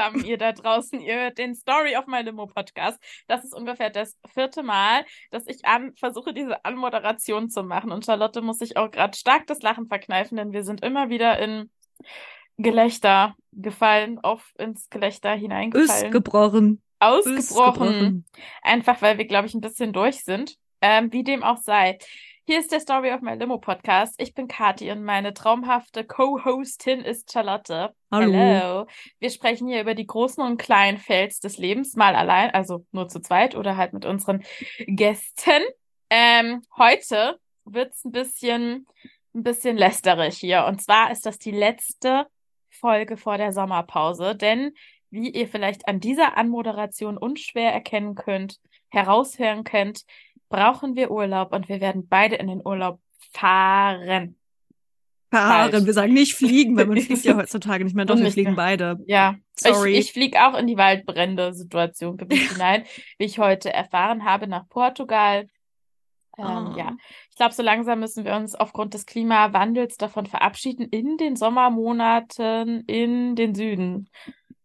zusammen, ihr da draußen. Ihr hört den Story of My Limo Podcast. Das ist ungefähr das vierte Mal, dass ich an, versuche, diese Anmoderation zu machen. Und Charlotte muss sich auch gerade stark das Lachen verkneifen, denn wir sind immer wieder in Gelächter gefallen, auf ins Gelächter hineingefallen. Ausgebrochen. Ausgebrochen. Einfach weil wir, glaube ich, ein bisschen durch sind. Ähm, wie dem auch sei. Hier ist der Story of My Limo Podcast. Ich bin Kathi und meine traumhafte Co-Hostin ist Charlotte. Hallo. Hello. Wir sprechen hier über die großen und kleinen Fails des Lebens, mal allein, also nur zu zweit oder halt mit unseren Gästen. Ähm, heute wird's ein bisschen, ein bisschen lästerig hier. Und zwar ist das die letzte Folge vor der Sommerpause, denn wie ihr vielleicht an dieser Anmoderation unschwer erkennen könnt, heraushören könnt, brauchen wir Urlaub und wir werden beide in den Urlaub fahren. Fahren. Falsch. Wir sagen nicht fliegen, weil man fliegt ja heutzutage nicht mehr. Doch, wir fliegen beide. Ja, Sorry. ich, ich fliege auch in die Waldbrände-Situation hinein, wie ich heute erfahren habe, nach Portugal. Ähm, Ah. Ja, ich glaube, so langsam müssen wir uns aufgrund des Klimawandels davon verabschieden, in den Sommermonaten in den Süden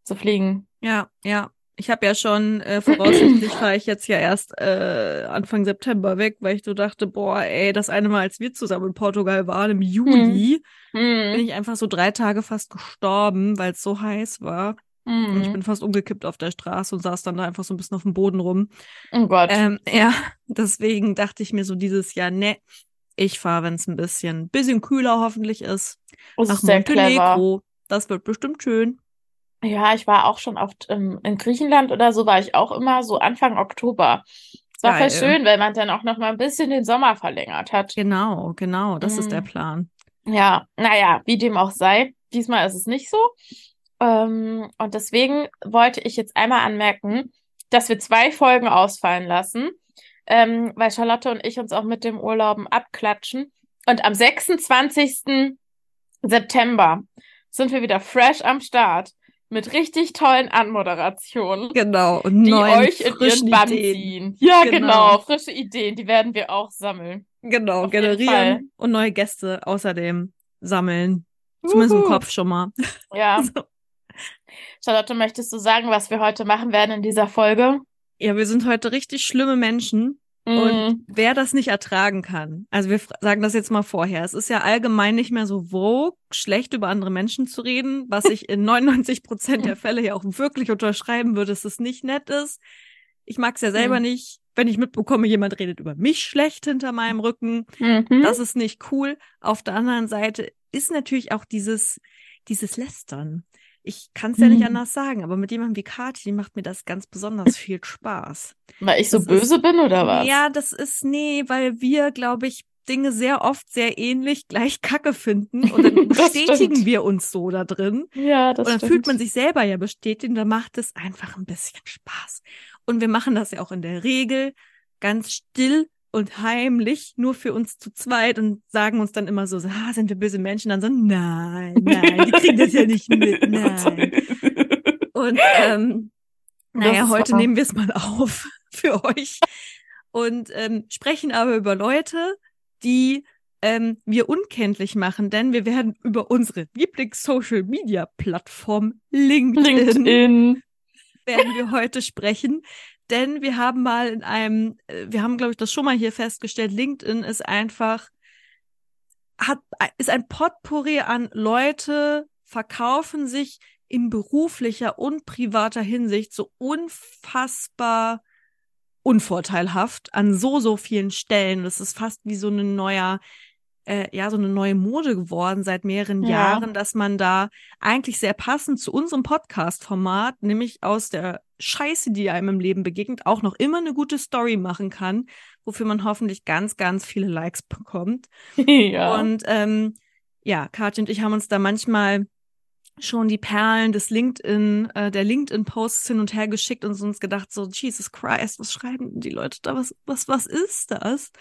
zu fliegen. Ja, ja. Ich habe ja schon, äh, voraussichtlich fahre ich jetzt ja erst äh, Anfang September weg, weil ich so dachte, boah, ey, das eine Mal, als wir zusammen in Portugal waren, im Juli, bin Hm. ich einfach so drei Tage fast gestorben, weil es so heiß war. Und ich Hm. bin fast umgekippt auf der Straße und saß dann da einfach so ein bisschen auf dem Boden rum. Oh Gott. Ähm, ja, deswegen dachte ich mir so dieses Jahr, ne, ich fahre, wenn es ein bisschen, bisschen kühler hoffentlich ist, Das nach ist. Montenegro. Das wird bestimmt schön. Ja, ich war auch schon oft ähm, in Griechenland oder so, war ich auch immer so Anfang Oktober. Es war voll Geil. schön, weil man dann auch noch mal ein bisschen den Sommer verlängert hat. Genau, genau, das ist der Mm. Plan. Ja, naja, wie dem auch sei. Diesmal ist es nicht so. Ähm, und deswegen wollte ich jetzt einmal anmerken, dass wir zwei Folgen ausfallen lassen, ähm, weil Charlotte und ich uns auch mit dem Urlauben abklatschen. Und am 26. September sind wir wieder fresh am Start mit richtig tollen Anmoderationen, Genau, und die neuen, euch in ihren Bann Ideen. ziehen. Ja, Genau. genau, frische Ideen, die werden wir auch sammeln. Genau, Auf generieren und neue Gäste außerdem sammeln. Zumindest im. Kopf schon mal. Ja. So. Charlotte, möchtest du sagen, was wir heute machen werden in dieser Folge? Ja, wir sind heute richtig schlimme Menschen. Mm, Und wer das nicht ertragen kann, also wir sagen das jetzt mal vorher, es ist ja allgemein nicht mehr so vogue, schlecht über andere Menschen zu reden, was ich in 99 Prozent der Fälle ja auch wirklich unterschreiben würde, dass es nicht nett ist. Ich mag es ja selber Hm. nicht, wenn ich mitbekomme, jemand redet über mich schlecht hinter meinem Rücken. mhm. Das ist nicht cool. Auf der anderen Seite ist natürlich auch dieses, dieses Lästern. Ich kann es ja nicht Mhm. anders sagen, aber mit jemandem wie Kathi macht mir das ganz besonders viel Spaß. Weil ich so das böse bin oder was? Ja, das ist, nee, weil wir, glaube ich, Dinge sehr oft sehr ähnlich gleich kacke finden und dann bestätigen wir uns so da drin. Ja, das und dann stimmt. fühlt man sich selber ja bestätigt und dann macht es einfach ein bisschen Spaß. Und wir machen das ja auch in der Regel ganz still und heimlich, nur für uns zu zweit und sagen uns dann immer so, ah, sind wir böse Menschen? Dann so, nein, nein, die kriegen das ja nicht mit, nein. Und ähm, naja, heute wahr. nehmen wir es mal auf für euch und ähm, sprechen aber über Leute, die ähm, wir unkenntlich machen, denn wir werden über unsere Lieblings-Social-Media-Plattform LinkedIn, LinkedIn. werden wir heute sprechen. Denn wir haben mal in einem, äh, wir haben, glaube ich, das schon mal hier festgestellt, LinkedIn ist einfach, hat, ist ein Potpourri an Leute, verkaufen sich in beruflicher und privater Hinsicht so unfassbar unvorteilhaft an so, so vielen Stellen. Das ist fast wie so ein neuer, äh, ja, so eine neue Mode geworden seit mehreren Ja. Jahren, dass man da eigentlich sehr passend zu unserem Podcast-Format, nämlich aus der Scheiße, die einem im Leben begegnet, auch noch immer eine gute Story machen kann, wofür man hoffentlich ganz, ganz viele Likes bekommt. ja. Und ähm, ja, Katja und ich haben uns da manchmal schon die Perlen des LinkedIn, äh, der LinkedIn-Posts hin und her geschickt und uns gedacht, so, Jesus Christ, was schreiben denn die Leute da? Was, was, was ist das?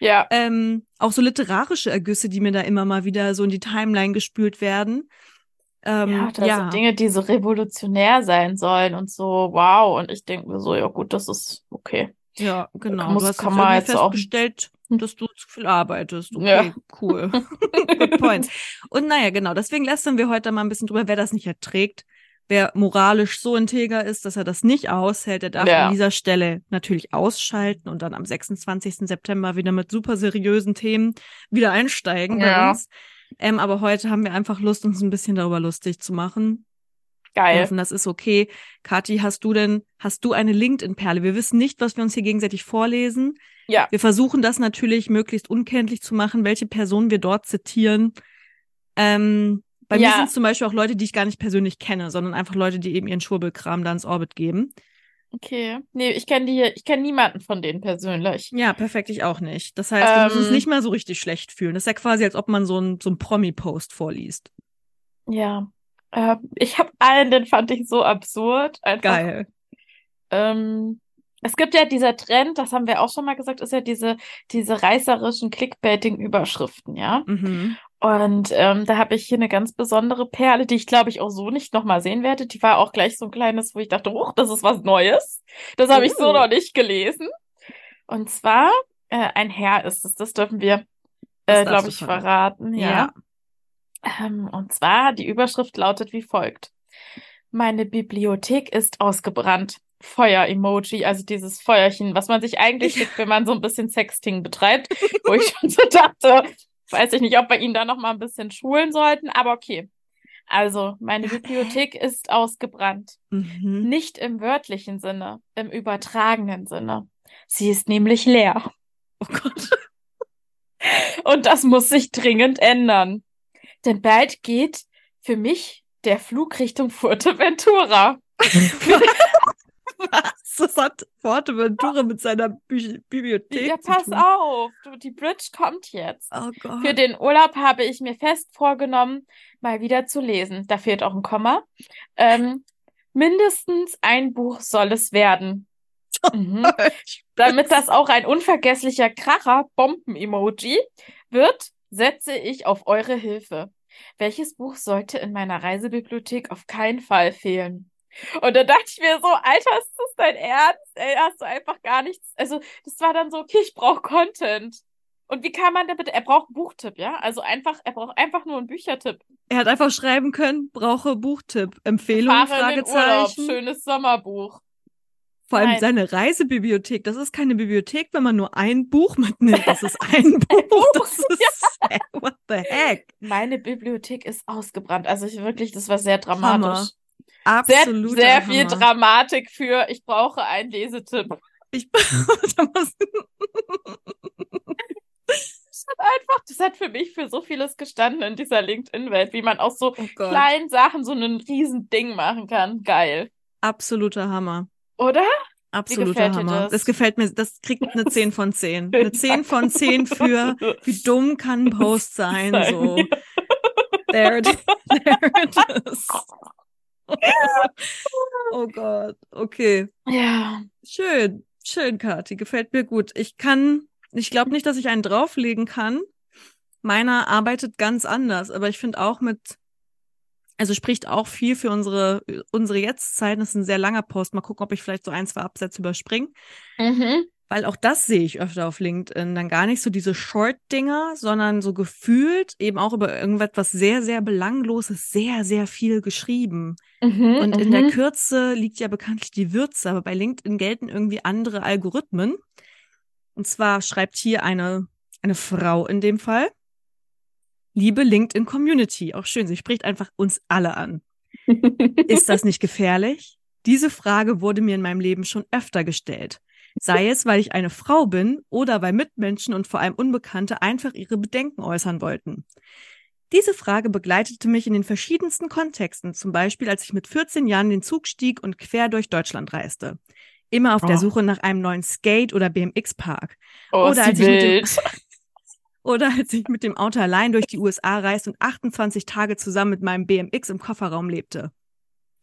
ja. Ähm, auch so literarische Ergüsse, die mir da immer mal wieder so in die Timeline gespült werden. Ähm, Ja, das sind Dinge, die so revolutionär sein sollen und so, wow. Und ich denke mir so, ja gut, das ist okay. Ja, genau. Muss- du hast kann man jetzt auch- festgestellt, dass du zu viel arbeitest. Okay, Ja. cool. Good point. Und naja, genau, deswegen lästern wir heute mal ein bisschen drüber, wer das nicht erträgt, Wer moralisch so integer ist, dass er das nicht aushält, der darf Ja. an dieser Stelle natürlich ausschalten und dann am 26. September wieder mit super seriösen Themen wieder einsteigen bei Ja. uns. Ähm, aber heute haben wir einfach Lust, uns ein bisschen darüber lustig zu machen. Geil. hoffen, das ist okay. Kathi, hast du denn, hast du eine LinkedIn-Perle? Wir wissen nicht, was wir uns hier gegenseitig vorlesen. Ja. Wir versuchen das natürlich möglichst unkenntlich zu machen, welche Personen wir dort zitieren. Ähm, bei mir Ja. sind es zum Beispiel auch Leute, die ich gar nicht persönlich kenne, sondern einfach Leute, die eben ihren Schwurbelkram da ins Orbit geben. Okay. Nee, ich kenne die, ich kenne niemanden von denen persönlich. Ja, perfekt, ich auch nicht. Das heißt, wir müssen uns Ähm. nicht mal so richtig schlecht fühlen. Das ist ja quasi, als ob man so ein, so ein Promi-Post vorliest. Ja. Äh, ich habe einen, den fand ich so absurd. Einfach, Geil. Ähm, es gibt ja dieser Trend, das haben wir auch schon mal gesagt, ist ja diese, diese reißerischen Clickbaiting-Überschriften, ja. Mhm. Und ähm, da habe ich hier eine ganz besondere Perle, die ich glaube ich auch so nicht nochmal sehen werde. Die war auch gleich so ein kleines, wo ich dachte, oh, das ist was Neues. Das habe ich so Oh. noch nicht gelesen. Und zwar, äh, ein Herr ist es, das dürfen wir, äh, glaube ich, verraten. verraten. Ja. Ähm, und zwar, die Überschrift lautet wie folgt. Meine Bibliothek ist ausgebrannt. Feuer-Emoji, also dieses Feuerchen, was man sich eigentlich schickt, wenn man so ein bisschen Sexting betreibt, wo ich schon so dachte, weiß ich nicht, ob wir ihn da noch mal ein bisschen schulen sollten, aber okay. Also, meine Bibliothek ist ausgebrannt. Mhm. Nicht im wörtlichen Sinne, im übertragenen Sinne. Sie ist nämlich leer. Oh Gott. Und das muss sich dringend ändern. Denn bald geht für mich der Flug Richtung Fuerteventura. Was? Das hat Forteventura mit seiner Bü Bibliothek Ja, pass auf, du, die Bridge kommt jetzt. Oh Gott. Für den Urlaub habe ich mir fest vorgenommen, mal wieder zu lesen. Da fehlt auch ein Komma. Ähm, mindestens ein Buch soll es werden. Mhm. Damit das auch ein unvergesslicher Kracher, Bomben-Emoji wird, setze ich auf eure Hilfe. Welches Buch sollte in meiner Reisebibliothek auf keinen Fall fehlen? Und da dachte ich mir so, Alter, ist das dein Ernst? Ey, hast du einfach gar nichts. Also, das war dann so, okay, ich brauche Content. Und wie kann man da bitte? Er braucht einen Buchtipp, ja? Also einfach, er braucht einfach nur einen Büchertipp. Er hat einfach schreiben können, brauche Buchtipp, Empfehlung, Fahre in den Urlaub, schönes Sommerbuch. Vor allem Nein. seine Reisebibliothek, das ist keine Bibliothek, wenn man nur ein Buch mitnimmt. Das ist ein Buch. Das ist, what the heck? Meine Bibliothek ist ausgebrannt. Also ich wirklich, das war sehr dramatisch. Sehr, Absolut. sehr viel Dramatik für, ich brauche einen Lesetipp. Ich, Das hat einfach, das hat für mich für so vieles gestanden in dieser LinkedIn-Welt, wie man aus so oh kleinen Sachen so ein riesen Ding machen kann. Geil. Absoluter Hammer. Oder? Absoluter Hammer. das? Das gefällt mir, das kriegt eine 10 von 10. Eine 10 von 10 für, wie dumm kann ein Post sein, so. There it, there it is. Oh Gott, okay. Ja. Schön, schön, Kathi, gefällt mir gut. Ich kann, ich glaube nicht, dass ich einen drauflegen kann. Meiner arbeitet ganz anders, aber ich finde auch mit, also spricht auch viel für unsere, unsere Jetztzeit. Das ist ein sehr langer Post. Mal gucken, ob ich vielleicht so ein, zwei Absätze überspringe. Mhm. Weil auch das sehe ich öfter auf LinkedIn. Dann gar nicht so diese Short-Dinger, sondern so gefühlt eben auch über irgendetwas sehr, sehr Belangloses, sehr, sehr viel geschrieben. Mhm. Und in mhm. der Kürze liegt ja bekanntlich die Würze, aber bei LinkedIn gelten irgendwie andere Algorithmen. Und zwar schreibt hier eine, eine Frau in dem Fall. Liebe LinkedIn Community. Auch schön, sie spricht einfach uns alle an. Ist das nicht gefährlich? Diese Frage wurde mir in meinem Leben schon öfter gestellt. Sei es, weil ich eine Frau bin oder weil Mitmenschen und vor allem Unbekannte einfach ihre Bedenken äußern wollten. Diese Frage begleitete mich in den verschiedensten Kontexten, zum Beispiel als ich mit 14 Jahren den Zug stieg und quer durch Deutschland reiste. Immer auf der Oh. Suche nach einem neuen Skate- oder BMX-Park. oh, oder als dem-. Oder als ich mit dem Auto allein durch die USA reiste und 28 Tage zusammen mit meinem BMX im Kofferraum lebte.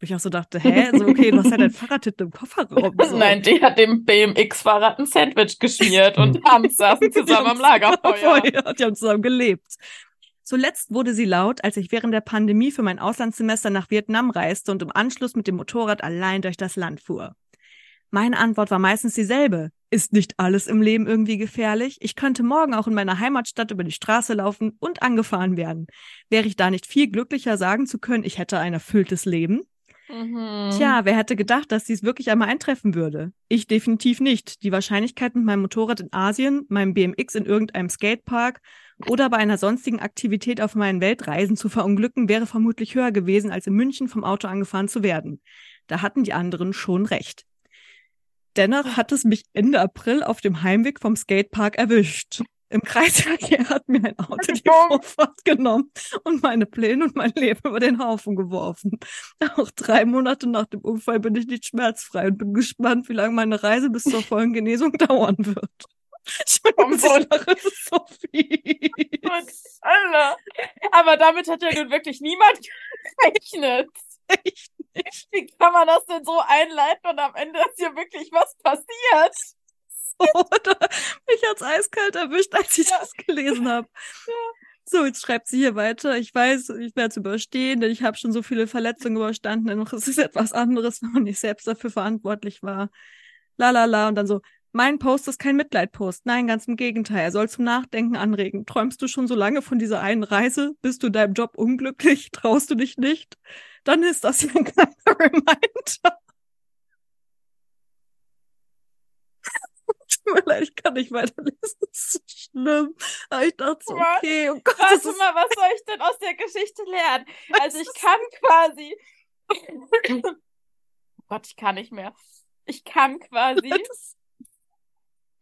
Wo ich auch so dachte, hä, so okay, du hast halt dein Fahrrad im Kofferraum. So. Nein, die hat dem BMX-Fahrrad ein Sandwich geschmiert und abends saßen zusammen am Lagerfeuer. Feuer. Die haben zusammen gelebt. Zuletzt wurde sie laut, als ich während der Pandemie für mein Auslandssemester nach Vietnam reiste und im Anschluss mit dem Motorrad allein durch das Land fuhr. Meine Antwort war meistens dieselbe. Ist nicht alles im Leben irgendwie gefährlich? Ich könnte morgen auch in meiner Heimatstadt über die Straße laufen und angefahren werden. Wäre ich da nicht viel glücklicher sagen zu können, ich hätte ein erfülltes Leben? Mhm. Tja, wer hätte gedacht, dass dies wirklich einmal eintreffen würde? Ich definitiv nicht. Die Wahrscheinlichkeit mit meinem Motorrad in Asien, meinem BMX in irgendeinem Skatepark oder bei einer sonstigen Aktivität auf meinen Weltreisen zu verunglücken, wäre vermutlich höher gewesen, als in München vom Auto angefahren zu werden. Da hatten die anderen schon recht. Dennoch hat es mich Ende April auf dem Heimweg vom Skatepark erwischt. Im Kreisverkehr hat mir ein Auto die Vorfahrt genommen und meine Pläne und mein Leben über den Haufen geworfen. Auch drei Monate nach dem Unfall bin ich nicht schmerzfrei und bin gespannt, wie lange meine Reise bis zur vollen Genesung dauern wird. Warum so viel? Alter. Aber damit hat ja nun wirklich niemand gerechnet. Echt nicht. Wie kann man das denn so einleiten und am Ende ist hier wirklich was passiert? Oder mich hat's eiskalt erwischt, als ich Ja. das gelesen habe. Ja. So, jetzt schreibt sie hier weiter. Ich weiß, ich werde es überstehen, denn ich habe schon so viele Verletzungen überstanden. Dennoch ist es etwas anderes, wenn man nicht selbst dafür verantwortlich war. La la la. Und dann so, mein Post ist kein Mitleidpost. Nein, ganz im Gegenteil. Er soll zum Nachdenken anregen. Träumst du schon so lange von dieser einen Reise? Bist du in deinem Job unglücklich? Traust du dich nicht? Dann ist das ja ein kleiner Reminder. Tut mir leid, ich kann nicht weiterlesen. Das ist so schlimm. Aber ich dachte so, okay, oh Gott, Warte ist mal, was soll ich denn aus der Geschichte lernen? Also ich kann quasi. Oh Gott, ich kann nicht mehr. Ich kann quasi das,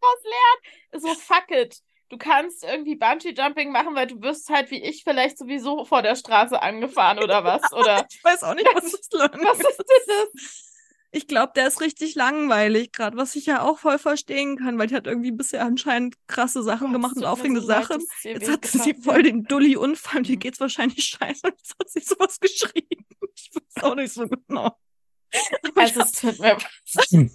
was lernen. So fuck it. Du kannst irgendwie Bungee Jumping machen, weil du wirst halt wie ich vielleicht sowieso vor der Straße angefahren oder was? Oder ich weiß auch nicht, was das Learning was ist das? Ich glaube, der ist richtig langweilig gerade, was ich ja auch voll verstehen kann, weil die hat irgendwie bisher anscheinend krasse Sachen Gott, gemacht und aufregende Sachen. dir Jetzt hat sie wehgetan voll den Dulli-Unfall und ihr geht's wahrscheinlich scheiße. Und jetzt hat sie sowas geschrieben. Ich weiß auch nicht so genau. Also es tut mir.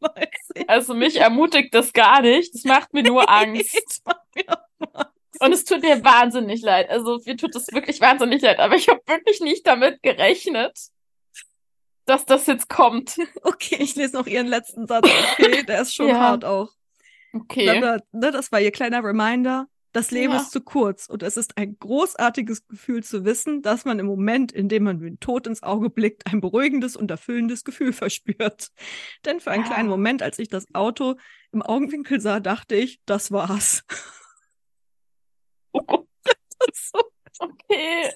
Also mich ermutigt das gar nicht. Das macht mir nur Angst. Macht mir Angst. Und es tut mir wahnsinnig leid. Also mir tut es wirklich wahnsinnig leid. Aber ich habe wirklich nicht damit gerechnet, dass das jetzt kommt. Okay, ich lese noch ihren letzten Satz. Okay, der ist schon Ja. hart auch. Okay. Ne, das war ihr kleiner Reminder. Das Leben Ja. ist zu kurz und es ist ein großartiges Gefühl zu wissen, dass man im Moment, in dem man den Tod ins Auge blickt, ein beruhigendes und erfüllendes Gefühl verspürt. Denn für einen Ja. kleinen Moment, als ich das Auto im Augenwinkel sah, dachte ich, das war's. Das ist so, Okay.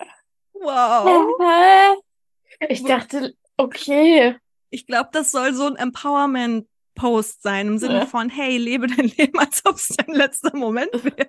wow. Ich dachte, okay. Ich glaube, das soll so ein Empowerment-Post sein, im Sinne Ja. von, hey, lebe dein Leben, als ob es dein letzter Moment wäre.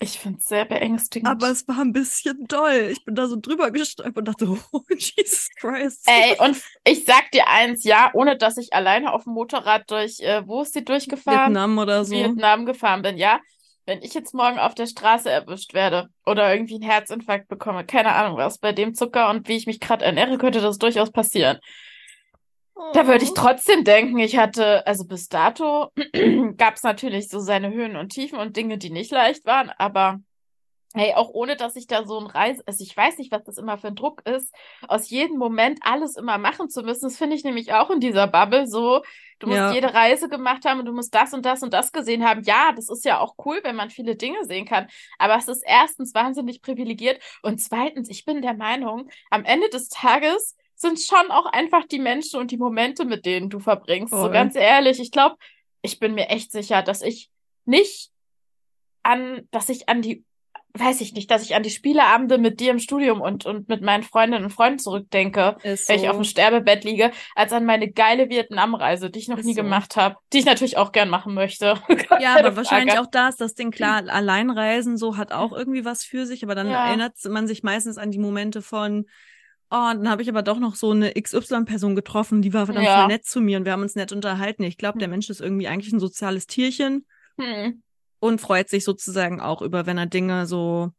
Ich finde es sehr beängstigend. Aber es war ein bisschen doll. Ich bin da so drüber gestolpert und dachte, oh, Jesus Christ. Ey, und ich sag dir eins, ja, ohne dass ich alleine auf dem Motorrad durch, äh, wo ist die durchgefahren? Vietnam oder so. Vietnam gefahren bin, ja. Wenn ich jetzt morgen auf der Straße erwischt werde oder irgendwie einen Herzinfarkt bekomme, keine Ahnung was, bei dem Zucker und wie ich mich gerade ernähre, könnte das durchaus passieren. Da würde ich Oh. trotzdem denken, ich hatte, also bis dato gab es natürlich so seine Höhen und Tiefen und Dinge, die nicht leicht waren, aber hey, auch ohne, dass ich da so ein Reis, also ich weiß nicht, was das immer für ein Druck ist, aus jedem Moment alles immer machen zu müssen. Das finde ich nämlich auch in dieser Bubble so. Du musst Ja. jede Reise gemacht haben und du musst das und das und das gesehen haben. Ja, das ist ja auch cool, wenn man viele Dinge sehen kann. Aber es ist erstens wahnsinnig privilegiert und zweitens, ich bin der Meinung, am Ende des Tages sind schon auch einfach die Menschen und die Momente, mit denen du verbringst. So Voll. ganz ehrlich, ich glaube, ich bin mir echt sicher, dass ich nicht an, dass ich an die, weiß ich nicht, dass ich an die Spieleabende mit dir im Studium und, und mit meinen Freundinnen und Freunden zurückdenke, Ist wenn ich so. auf dem Sterbebett liege, als an meine geile Vietnamreise, die ich noch Ist nie so. gemacht habe, die ich natürlich auch gern machen möchte. Ja, aber wahrscheinlich Frage. auch da ist das Ding klar. Alleinreisen so hat auch irgendwie was für sich, aber dann Ja. erinnert man sich meistens an die Momente von, oh, dann habe ich aber doch noch so eine XY-Person getroffen, die war dann Ja. voll nett zu mir und wir haben uns nett unterhalten. Ich glaube, der Mensch ist irgendwie eigentlich ein soziales Tierchen Hm. Und freut sich sozusagen auch über, wenn er Dinge so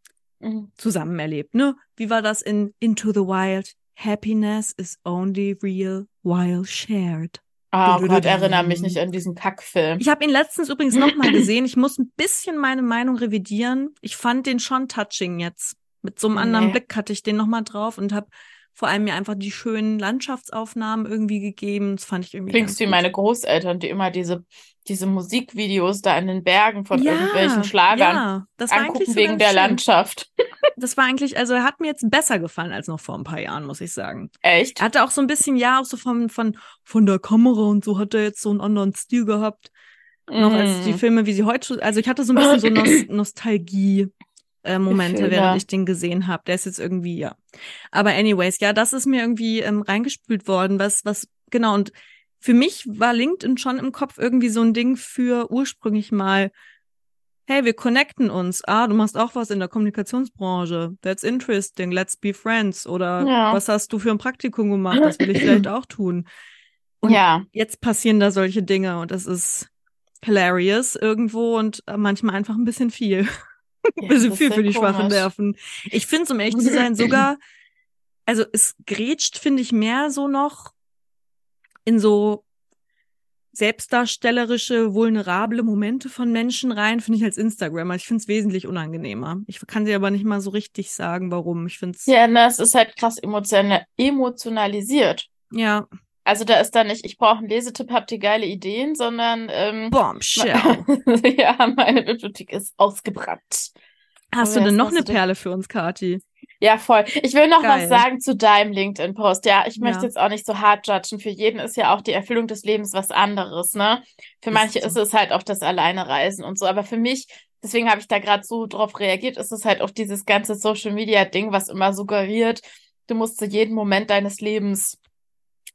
Mhm. zusammen erlebt, ne? Wie war das in Into the Wild? Happiness is only real while shared. Oh Du, du, Gott, erinnere mich nicht an diesen Kackfilm. Ich habe ihn letztens übrigens nochmal gesehen. Ich muss ein bisschen meine Meinung revidieren. Ich fand den schon touching jetzt. Mit so einem anderen Nee. Blick hatte ich den nochmal drauf und habe vor allem mir einfach die schönen Landschaftsaufnahmen irgendwie gegeben. Das fand ich irgendwie Klingst wie meine Großeltern, die immer diese, diese Musikvideos da in den Bergen von ja, irgendwelchen Schlagern ja, das war angucken wegen der schön. Landschaft. das war eigentlich, also er hat mir jetzt besser gefallen als noch vor ein paar Jahren, muss ich sagen. Echt? Er hatte auch so ein bisschen, ja, auch so von, von, von der Kamera und so hat er jetzt so einen anderen Stil gehabt. Noch als die Mm. Filme, wie sie heute, also ich hatte so ein bisschen so Nos Nostalgie. Äh, Momente, Gefühle. während ich den gesehen habe. Der ist jetzt irgendwie, ja. Aber anyways, ja, das ist mir irgendwie ähm, reingespült worden, was, was, genau, und für mich war LinkedIn schon im Kopf irgendwie so ein Ding für ursprünglich mal, hey, wir connecten uns. Ah, du machst auch was in der Kommunikationsbranche. That's interesting. Let's be friends. Oder Ja. was hast du für ein Praktikum gemacht? Das will ich vielleicht auch tun. Und ja. jetzt passieren da solche Dinge und das ist hilarious irgendwo und manchmal einfach ein bisschen viel. Ein bisschen viel für die schwachen komisch. Nerven. Ich finde es, um ehrlich zu sein, sogar, also es grätscht, finde ich, mehr so noch in so selbstdarstellerische, vulnerable Momente von Menschen rein, finde ich als Instagrammer. Ich finde es wesentlich unangenehmer. Ich kann dir aber nicht mal so richtig sagen, warum. Ich finde es, ja. Ne, es ist halt krass emotiona emotionalisiert. ja, Also da ist da nicht, ich brauche einen Lesetipp, habt ihr geile Ideen, sondern ähm, Bombshell. ja, meine Bibliothek ist ausgebrannt. Hast du denn noch eine? Perle für uns, Kati? Ja, voll. Ich will noch Geil. was sagen zu deinem LinkedIn-Post. Ja, ich möchte Ja. jetzt auch nicht so hart judgen. Für jeden ist ja auch die Erfüllung des Lebens was anderes, ne? Für Ist manche so. ist es halt auch das Alleinereisen und so. Aber für mich, deswegen habe ich da gerade so drauf reagiert, ist es halt auch dieses ganze Social-Media-Ding, was immer suggeriert, du musst zu jedem Moment deines Lebens,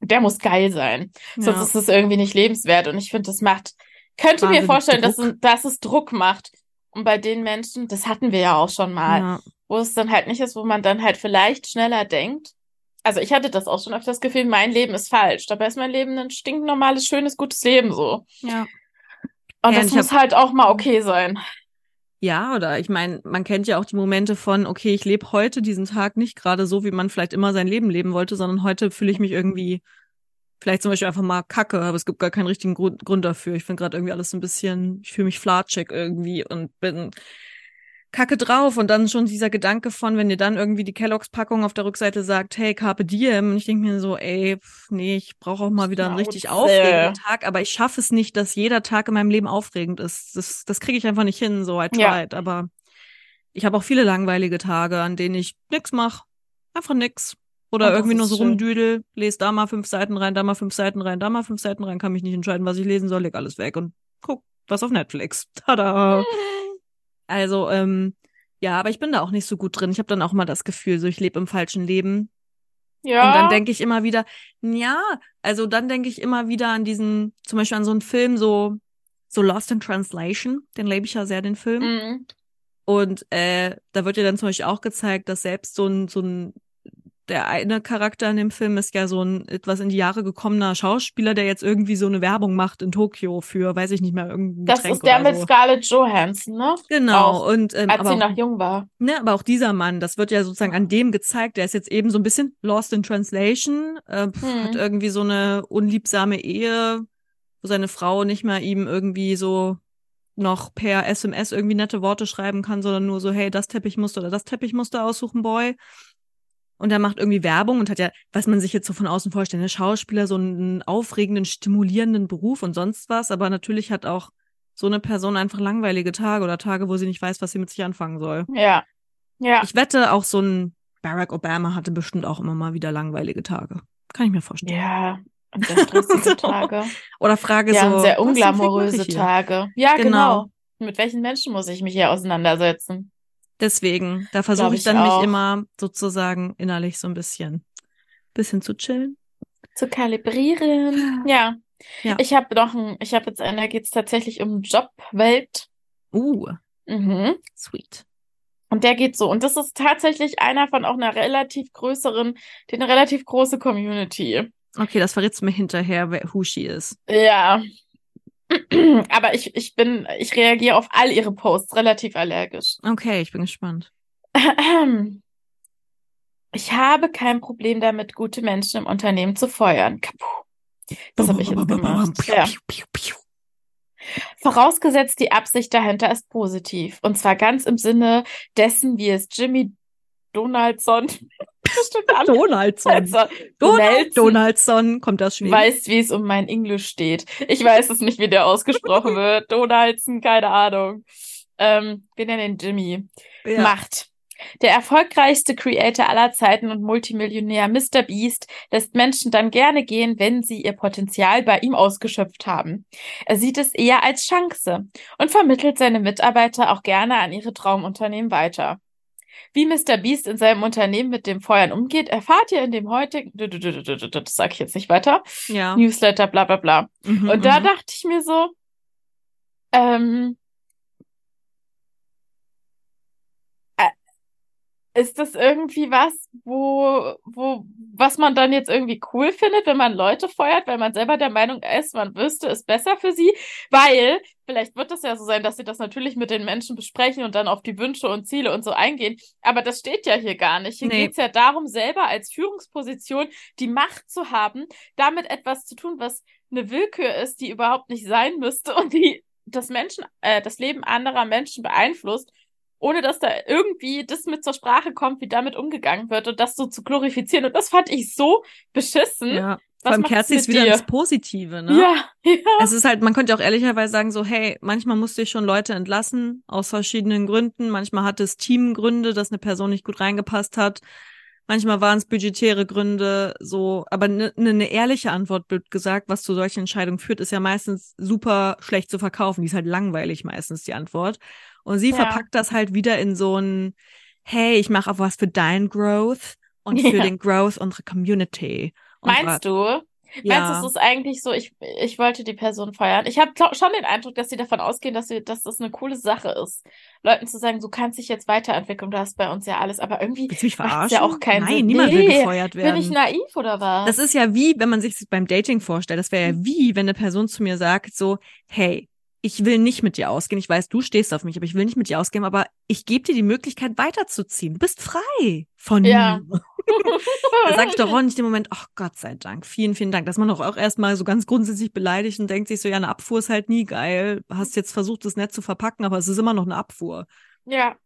der muss geil sein. Sonst Ja. ist es irgendwie nicht lebenswert. Und ich finde, das macht, könnte mir Wahnsinnig vorstellen, dass, Druck. dass es Druck macht. Und bei den Menschen, das hatten wir ja auch schon mal ja. Wo es dann halt nicht ist, wo man dann halt vielleicht schneller denkt. Also ich hatte das auch schon öfter das Gefühl, mein Leben ist falsch. Dabei ist mein Leben ein stinknormales, schönes, gutes Leben so. ja. Und Ja, das und muss halt auch mal okay sein. Ja, oder ich meine, man kennt ja auch die Momente von, okay, ich lebe heute diesen Tag nicht gerade so, wie man vielleicht immer sein Leben leben wollte, sondern heute fühle ich mich irgendwie vielleicht zum Beispiel einfach mal kacke, aber es gibt gar keinen richtigen Grund, Grund dafür. Ich finde gerade irgendwie alles so ein bisschen, ich fühle mich flatschig irgendwie und bin kacke drauf und dann schon dieser Gedanke von, wenn dir dann irgendwie die Kelloggs-Packung auf der Rückseite sagt, hey, Carpe Diem, und ich denke mir so, ey, pf, nee, ich brauche auch mal wieder einen richtig aufregenden Tag, aber ich schaffe es nicht, dass jeder Tag in meinem Leben aufregend ist. Das, das kriege ich einfach nicht hin, so I Ja. tried, aber ich habe auch viele langweilige Tage, an denen ich nix mache, einfach nix. Oder das irgendwie nur so schön. rumdüdel, lese da mal fünf Seiten rein, da mal fünf Seiten rein, da mal fünf Seiten rein, kann mich nicht entscheiden, was ich lesen soll, leg alles weg und guck, was auf Netflix. Tada! Also, ähm, ja, aber ich bin da auch nicht so gut drin. Ich habe dann auch immer das Gefühl, so ich lebe im falschen Leben. Ja. Und dann denke ich immer wieder, ja, also dann denke ich immer wieder an diesen, zum Beispiel an so einen Film, so, so Lost in Translation, den lebe ich ja sehr, den Film. Mhm. Und äh, da wird ja dann zum Beispiel auch gezeigt, dass selbst so ein, so ein, der eine Charakter in dem Film ist ja so ein etwas in die Jahre gekommener Schauspieler, der jetzt irgendwie so eine Werbung macht in Tokio für, weiß ich nicht mehr, irgendein Das Getränk ist der mit so. Scarlett Johansson, ne? Genau, auch, und ähm, Als sie noch jung war. ne, aber auch dieser Mann, das wird ja sozusagen an dem gezeigt, der ist jetzt eben so ein bisschen lost in translation, äh, pf, Hm. hat irgendwie so eine unliebsame Ehe, wo seine Frau nicht mehr ihm irgendwie so noch per SMS irgendwie nette Worte schreiben kann, sondern nur so, hey, das Teppichmuster oder das Teppichmuster aussuchen, Boy. Und er macht irgendwie Werbung und hat ja, was man sich jetzt so von außen vorstellt, ne, Schauspieler, so einen aufregenden, stimulierenden Beruf und sonst was, aber natürlich hat auch so eine Person einfach langweilige Tage oder Tage, wo sie nicht weiß, was sie mit sich anfangen soll. Ja. Ja. Ich wette, auch so ein Barack Obama hatte bestimmt auch immer mal wieder langweilige Tage. Kann ich mir vorstellen. Ja. Und sehr stressige So. Tage. Oder Frage Ja, so. sehr unglamouröse? Tage. Ja, Genau. genau. Mit welchen Menschen muss ich mich hier auseinandersetzen? Deswegen, da versuche ich ich dann auch. mich immer sozusagen innerlich so ein bisschen, bisschen zu chillen. Zu kalibrieren. Ja. Ja. Ich habe noch ein, ich habe jetzt einen, da geht es tatsächlich um Jobwelt. Uh, Mhm. sweet. Und der geht so. Und das ist tatsächlich einer von auch einer relativ größeren, die eine relativ große Community. Okay, das verrätst du mir hinterher, wer who she is. Ja. Aber ich, ich bin, ich reagiere auf all ihre Posts relativ allergisch. Okay, ich bin gespannt. Ich habe kein Problem damit, gute Menschen im Unternehmen zu feuern. Kapuh. Das habe ich jetzt gemacht. Ja. Vorausgesetzt, die Absicht dahinter ist positiv. Und zwar ganz im Sinne dessen, wie es Jimmy Donaldson, Donaldson. Donaldson, Donald Donaldson, kommt das Schweden? weiß, wie es um mein Englisch steht. Ich weiß es nicht, wie der ausgesprochen wird. Donaldson, keine Ahnung. Ähm, wir nennen ihn Jimmy. ja. Macht. Der erfolgreichste Creator aller Zeiten und Multimillionär Mr. Beast lässt Menschen dann gerne gehen, wenn sie ihr Potenzial bei ihm ausgeschöpft haben. Er sieht es eher als Chance und vermittelt seine Mitarbeiter auch gerne an ihre Traumunternehmen weiter. Wie Mr. Beast in seinem Unternehmen mit dem Feuern umgeht, erfahrt ihr in dem heutigen, das sage ich jetzt nicht weiter, Ja. Newsletter, bla bla bla. Mhm, Und da mhm. dachte ich mir so, ähm, äh, ist das irgendwie was, wo, wo, was man dann jetzt irgendwie cool findet, wenn man Leute feuert, weil man selber der Meinung ist, man wüsste es besser für sie? Weil, vielleicht wird es ja so sein, dass sie das natürlich mit den Menschen besprechen und dann auf die Wünsche und Ziele und so eingehen. Aber das steht ja hier gar nicht. Hier Nee. geht's ja darum, selber als Führungsposition die Macht zu haben, damit etwas zu tun, was eine Willkür ist, die überhaupt nicht sein müsste und die das Menschen, äh, das Leben anderer Menschen beeinflusst, ohne dass da irgendwie das mit zur Sprache kommt, wie damit umgegangen wird und das so zu glorifizieren. Und das fand ich so beschissen. Ja. Was kehrt sich mit wieder dir? ins Positive, ne? Ja, ja. Es ist halt, man könnte auch ehrlicherweise sagen, so, hey, manchmal musste ich schon Leute entlassen, aus verschiedenen Gründen. Manchmal hatte es Teamgründe, dass eine Person nicht gut reingepasst hat. Manchmal waren es budgetäre Gründe, so, aber eine ne, ne ehrliche Antwort, blöd gesagt, was zu solchen Entscheidungen führt, ist ja meistens super schlecht zu verkaufen. Die ist halt langweilig meistens, die Antwort. Und sie Ja. verpackt das halt wieder in so ein, hey, ich mache auch was für dein Growth und für Ja. den Growth unserer Community. Meinst du? Ja. Meinst du, es ist eigentlich so, ich, ich wollte die Person feiern? Ich habe schon den Eindruck, dass sie davon ausgehen, dass, sie, dass das eine coole Sache ist. Leuten zu sagen, du kannst dich jetzt weiterentwickeln, du hast bei uns ja alles, aber irgendwie Willst du mich verarschen? ja auch keinen Nein, Sinn. niemand will Nee, gefeuert werden. Bin ich naiv oder was? Das ist ja wie, wenn man sich beim Dating vorstellt. Das wäre Hm. ja wie, wenn eine Person zu mir sagt, so, hey, ich will nicht mit dir ausgehen. Ich weiß, du stehst auf mich, aber ich will nicht mit dir ausgehen, aber ich gebe dir die Möglichkeit, weiterzuziehen. Du bist frei von Ja. mir. Da sag ich doch auch nicht im Moment, ach Gott sei Dank, vielen, vielen Dank. Dass man doch auch erstmal so ganz grundsätzlich beleidigt und denkt sich so, ja, eine Abfuhr ist halt nie geil. Hast jetzt versucht, das nett zu verpacken, aber es ist immer noch eine Abfuhr. ja,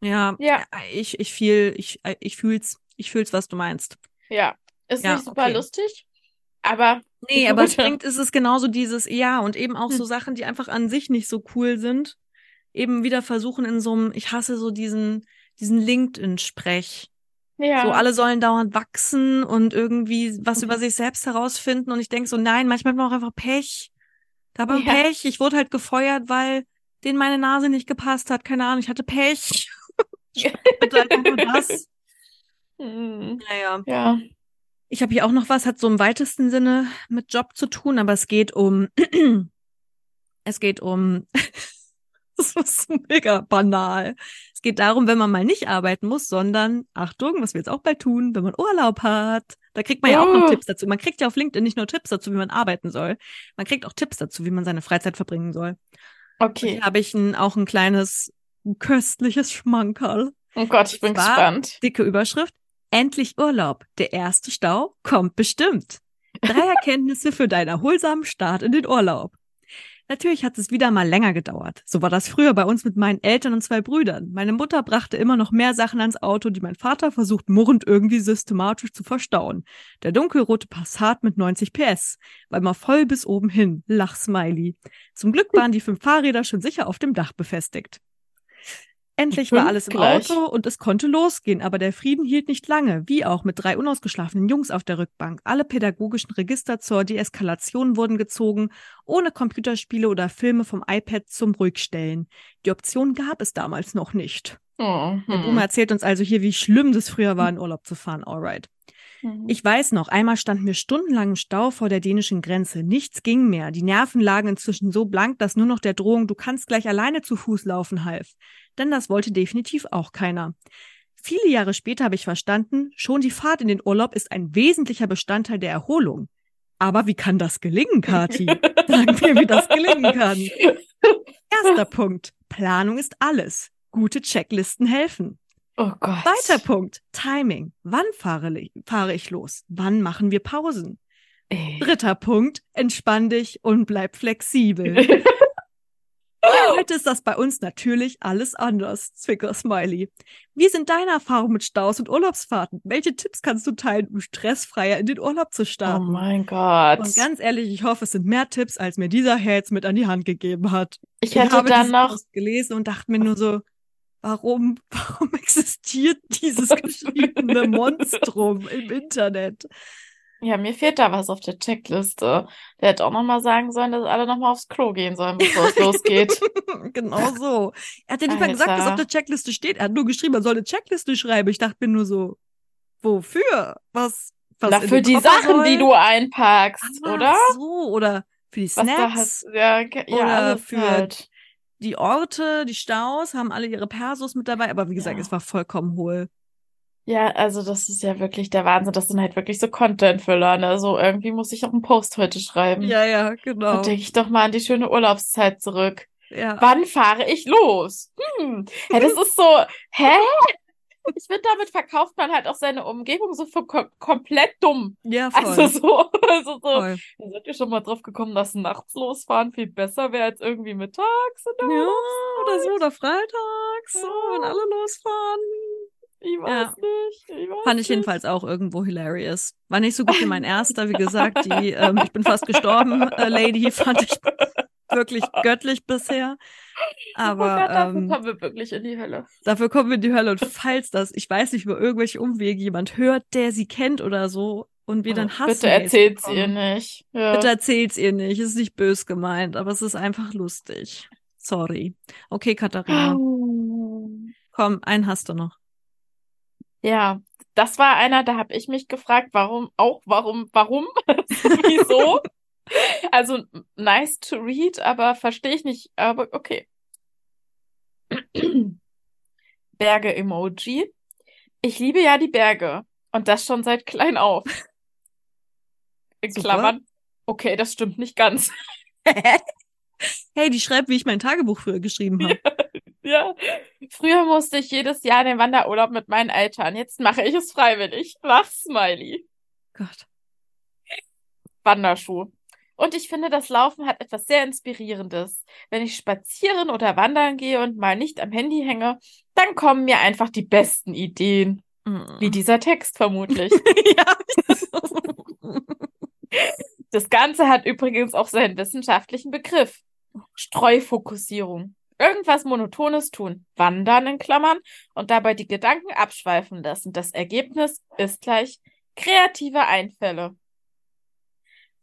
Ja, Ja. ich, ich fühl, ich, ich fühl's, ich fühl's, was du meinst. ja. Ist Ja, nicht super okay. lustig, aber Nee, Ich aber es bringt, ist es genauso dieses, ja, und eben auch so Hm. Sachen, die einfach an sich nicht so cool sind, eben wieder versuchen in so einem, ich hasse so diesen, diesen LinkedIn-Sprech. ja. So, alle sollen dauernd wachsen und irgendwie was Mhm. über sich selbst herausfinden. Und ich denk so, nein, manchmal hat man auch einfach Pech. Da man Ja. Pech. Ich wurde halt gefeuert, weil denen meine Nase nicht gepasst hat. Keine Ahnung, ich hatte Pech. Bitte einfach nur das. Hm, Naja. ja. Ich habe hier auch noch was, hat so im weitesten Sinne mit Job zu tun, aber es geht um, es geht um, das ist mega banal. Es geht darum, wenn man mal nicht arbeiten muss, sondern, Achtung, was wir jetzt auch bald tun, wenn man Urlaub hat. Da kriegt man ja auch noch Oh. Tipps dazu. Man kriegt ja auf LinkedIn nicht nur Tipps dazu, wie man arbeiten soll. Man kriegt auch Tipps dazu, wie man seine Freizeit verbringen soll. Und Okay. hier habe ich ein, auch ein kleines köstliches Schmankerl. Oh Gott, ich bin gespannt. Dicke Überschrift. Endlich Urlaub. Der erste Stau kommt bestimmt. Drei Erkenntnisse für deinen erholsamen Start in den Urlaub. Natürlich hat es wieder mal länger gedauert. So war das früher bei uns mit meinen Eltern und zwei Brüdern. Meine Mutter brachte immer noch mehr Sachen ans Auto, die mein Vater versucht murrend irgendwie systematisch zu verstauen. Der dunkelrote Passat mit 90 PS war immer voll bis oben hin. Lachsmiley. Zum Glück waren die fünf Fahrräder schon sicher auf dem Dach befestigt. Endlich war alles im gleich. Auto und es konnte losgehen, aber der Frieden hielt nicht lange, wie auch mit drei unausgeschlafenen Jungs auf der Rückbank. Alle pädagogischen Register zur Deeskalation wurden gezogen, ohne Computerspiele oder Filme vom iPad zum Ruhigstellen. Die Option gab es damals noch nicht. Oh, Der hm. Boomer erzählt uns also hier, wie schlimm das früher war, in Urlaub zu fahren. Alright. Hm. Ich weiß noch, einmal standen wir stundenlang im Stau vor der dänischen Grenze. Nichts ging mehr. Die Nerven lagen inzwischen so blank, dass nur noch der Drohung, du kannst gleich alleine zu Fuß laufen, half. Denn das wollte definitiv auch keiner. Viele Jahre später habe ich verstanden, schon die Fahrt in den Urlaub ist ein wesentlicher Bestandteil der Erholung. Aber wie kann das gelingen, Kati? Sag mir, wie das gelingen kann. Erster Punkt. Planung ist alles. Gute Checklisten helfen. Oh Gott. Zweiter Punkt. Timing. Wann fahre, fahre ich los? Wann machen wir Pausen? Ey. Dritter Punkt. Entspann dich und bleib flexibel. Heute ist das bei uns natürlich alles anders. Zwicker Smiley. Wie sind deine Erfahrungen mit Staus und Urlaubsfahrten? Welche Tipps kannst du teilen, um stressfreier in den Urlaub zu Oh starten? mein Gott. und ganz ehrlich, ich hoffe, es sind mehr Tipps, als mir dieser Herr jetzt mit an die Hand gegeben hat. Ich hätte habe dann noch, gelesen und dachte mir nur so, warum, warum existiert dieses geschriebene Monstrum im Internet? Ja, mir fehlt da was auf der Checkliste. Der hätte auch nochmal sagen sollen, dass alle nochmal aufs Klo gehen sollen, bevor es losgeht. genau so. Er hat ja nicht mal gesagt, was auf der Checkliste steht. Er hat nur geschrieben, er soll eine Checkliste schreiben. Ich dachte mir nur so, wofür? Was? was Na, für die Sachen, soll? die du einpackst, Ach, oder? so, oder für die Snacks. ja, ja, oder für halt. Die Orte, die Staus, haben alle ihre Persos mit dabei. Aber wie gesagt, ja. es war vollkommen hohl. Ja, also das ist ja wirklich der Wahnsinn. Das sind halt wirklich so Content-Füller. Ne? So irgendwie muss ich auch einen Post heute schreiben. Ja, ja, genau. Da denke ich doch mal an die schöne Urlaubszeit zurück. Ja. Wann fahre ich los? Hm. Ja, das ist so, hä? Ich finde, damit verkauft man halt auch seine Umgebung so kom komplett dumm. Ja, voll. Also so, also so. Voll. Seid ihr schon mal drauf gekommen, dass nachts losfahren viel besser wäre als irgendwie mittags? ja, oder so, oder freitags, ja. so, wenn alle losfahren. Ich weiß ja. nicht. Ich weiß Fand ich nicht. jedenfalls auch irgendwo hilarious. War nicht so gut wie mein erster, wie gesagt, die ähm, Ich bin fast gestorben, äh, Lady, fand ich wirklich göttlich bisher. Aber oh Gott, dafür ähm, kommen wir wirklich in die Hölle. Dafür kommen wir in die Hölle. Und falls das, ich weiß nicht, über irgendwelche Umwege jemand hört, der sie kennt oder so, und wir dann hassen. Bitte erzählt's ihr nicht. Ja. Bitte erzählt's ihr nicht. Es ist nicht bös gemeint, aber es ist einfach lustig. Sorry. Okay, Katharina. Oh. Komm, einen hast du noch. Ja, das war einer, da habe ich mich gefragt, warum, auch warum, warum, wieso. Also nice to read, aber verstehe ich nicht, aber okay. Berge-Emoji. Ich liebe ja die Berge und das schon seit klein auf. In Super. Klammern. Okay, das stimmt nicht ganz. hey, die schreibt, wie ich mein Tagebuch früher geschrieben habe. Ja, früher musste ich jedes Jahr den Wanderurlaub mit meinen Eltern. Jetzt mache ich es freiwillig. Lach, Smiley. Gott. Wanderschuh. Und ich finde, das Laufen hat etwas sehr Inspirierendes. Wenn ich spazieren oder wandern gehe und mal nicht am Handy hänge, dann kommen mir einfach die besten Ideen. Mm. Wie dieser Text vermutlich. ja. Das Ganze hat übrigens auch seinen wissenschaftlichen Begriff. Streufokussierung. Irgendwas Monotones tun, wandern in Klammern und dabei die Gedanken abschweifen lassen. Das Ergebnis ist gleich kreative Einfälle.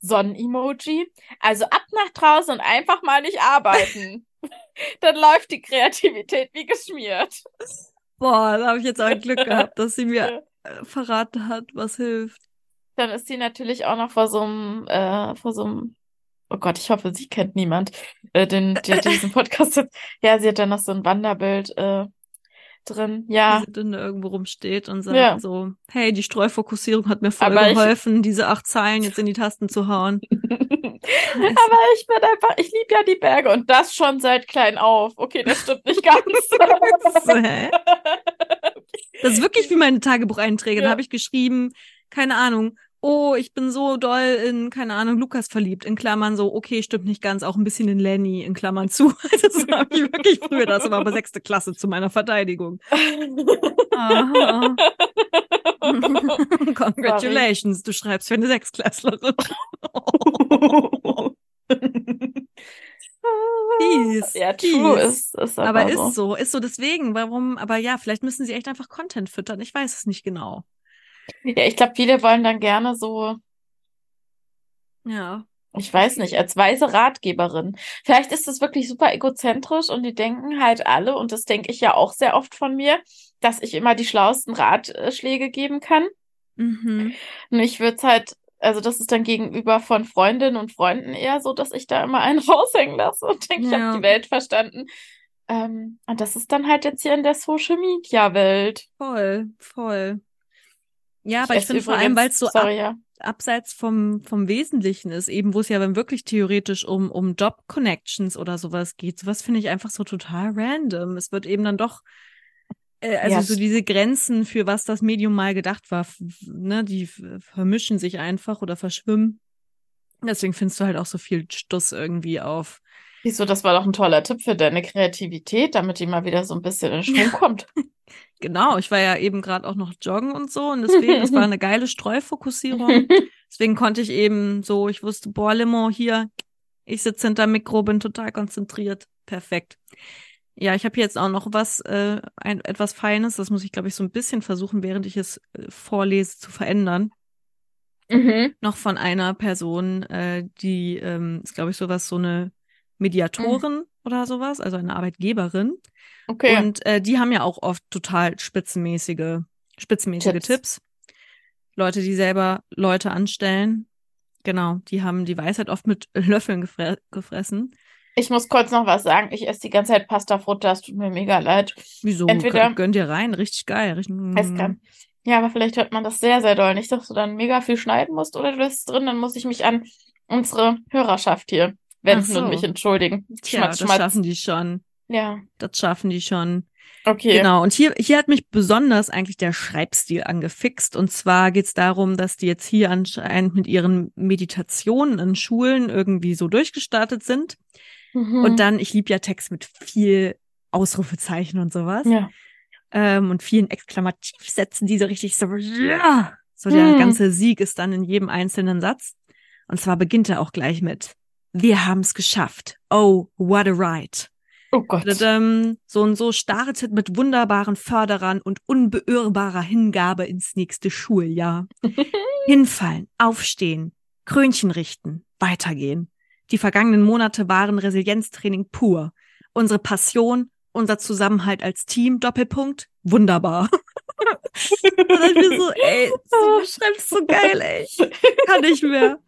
Sonnenemoji, also ab nach draußen und einfach mal nicht arbeiten. Dann läuft die Kreativität wie geschmiert. Boah, da habe ich jetzt auch ein Glück gehabt, dass sie mir äh, verraten hat, was hilft. Dann ist sie natürlich auch noch vor so einem, äh, vor so einem Oh Gott, ich hoffe, sie kennt niemand, äh, den, der diesen Podcast hat. Ja, sie hat dann noch so ein Wanderbild äh, drin. Ja. Wie sie dann irgendwo rumsteht und sagt Ja. so, hey, die Streufokussierung hat mir voll Aber ich- geholfen, diese acht Zeilen jetzt in die Tasten zu hauen. Aber ich bin einfach, ich liebe ja die Berge und das schon seit klein auf. Okay, das stimmt nicht ganz. Das ist wirklich wie meine Tagebucheinträge. Da Ja. habe ich geschrieben, keine Ahnung, oh, ich bin so doll in, keine Ahnung, Lukas verliebt. In Klammern so, okay, stimmt nicht ganz, auch ein bisschen in Lenny, in Klammern zu. Das habe ich wirklich früher, das war aber sechste Klasse zu meiner Verteidigung. Aha. Congratulations, du schreibst für eine Sechsklässlerin. Fies, ja, true fies. ist, ist aber, Aber so. ist so, ist so deswegen, warum, aber ja, vielleicht müssen sie echt einfach Content füttern. Ich weiß es nicht genau. Ja, ich glaube, viele wollen dann gerne so, Ja. ich weiß nicht, als weise Ratgeberin. Vielleicht ist das wirklich super egozentrisch und die denken halt alle, und das denke ich ja auch sehr oft von mir, dass ich immer die schlauesten Ratschläge geben kann. Mhm. Und ich würde es halt, also das ist dann gegenüber von Freundinnen und Freunden eher so, dass ich da immer einen raushängen lasse und denke, ich Ja. habe die Welt verstanden. Ähm, und das ist dann halt jetzt hier in der Social Media Welt. Voll, voll. Ja, aber ich finde vor allem, weil es so ab, sorry, ja. abseits vom, vom Wesentlichen ist, eben wo es ja dann wirklich theoretisch um, um Job-Connections oder sowas geht. Sowas finde ich einfach so total random. Es wird eben dann doch, äh, also Ja, so es- diese Grenzen, für was das Medium mal gedacht war, ne, die vermischen sich einfach oder verschwimmen. Deswegen findest du halt auch so viel Stuss irgendwie auf. Wieso, das war doch ein toller Tipp für deine Kreativität, damit die mal wieder so ein bisschen in Schwung kommt. Genau, ich war ja eben gerade auch noch joggen und so und deswegen, das war eine geile Streufokussierung. Deswegen konnte ich eben so, ich wusste, boah, Limo, hier, ich sitze hinter Mikro, bin total konzentriert. Perfekt. Ja, ich habe jetzt auch noch was, äh, ein, etwas Feines. Das muss ich, glaube ich, so ein bisschen versuchen, während ich es äh, vorlese, zu verändern. Mhm. Noch von einer Person, äh, die ähm, ist, glaube ich, sowas, so eine Mediatorin oder sowas, also eine Arbeitgeberin. Okay. Und äh, die haben ja auch oft total spitzenmäßige, spitzenmäßige Tipps. Tipps. Leute, die selber Leute anstellen. Genau, die haben die Weisheit oft mit Löffeln gefre gefressen. Ich muss kurz noch was sagen. Ich esse die ganze Zeit Pasta Frutta. Es tut mir mega leid. Wieso? Entweder- Gönn, gönn dir rein, richtig geil. Richtig, Es kann. Ja, aber vielleicht hört man das sehr, sehr doll. Nicht, dass du dann mega viel schneiden musst oder du lässt es drin, dann muss ich mich an unsere Hörerschaft hier wenden so. und mich entschuldigen. Tja, Schmatz, das schmatz. schaffen die schon. Ja, Das schaffen die schon. okay. Genau. Und hier, hier hat mich besonders eigentlich der Schreibstil angefixt. Und zwar geht's darum, dass die jetzt hier anscheinend mit ihren Meditationen in Schulen irgendwie so durchgestartet sind. Mhm. Und dann, ich liebe ja Text mit viel Ausrufezeichen und sowas. Ja. Ähm, und vielen Exklamativsätzen, die so richtig so, ja, so der Hm. ganze Sieg ist dann in jedem einzelnen Satz. Und zwar beginnt er auch gleich mit, wir haben's geschafft. Oh, what a ride. Oh Gott. So und so startet mit wunderbaren Förderern und unbeirrbarer Hingabe ins nächste Schuljahr. Hinfallen, aufstehen, Krönchen richten, weitergehen. Die vergangenen Monate waren Resilienztraining pur. Unsere Passion, unser Zusammenhalt als Team, Doppelpunkt, wunderbar. und dann ich mir so, ey, du schreibst so geil, ey. Kann nicht mehr.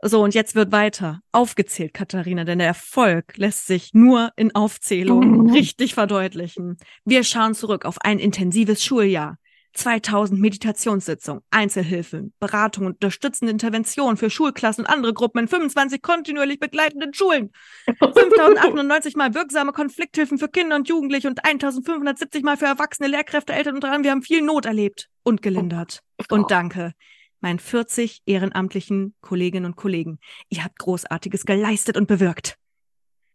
So, und jetzt wird weiter aufgezählt, Katharina, denn der Erfolg lässt sich nur in Aufzählung Mhm. richtig verdeutlichen. Wir schauen zurück auf ein intensives Schuljahr. 2000 Meditationssitzungen, Einzelhilfen, Beratung und unterstützende Intervention für Schulklassen und andere Gruppen in 25 kontinuierlich begleitenden Schulen. 5098 Mal wirksame Konflikthilfen für Kinder und Jugendliche und 1570 Mal für Erwachsene, Lehrkräfte, Eltern und dran. Wir haben viel Not erlebt und gelindert. Und danke meinen 40 ehrenamtlichen Kolleginnen und Kollegen. Ihr habt Großartiges geleistet und bewirkt.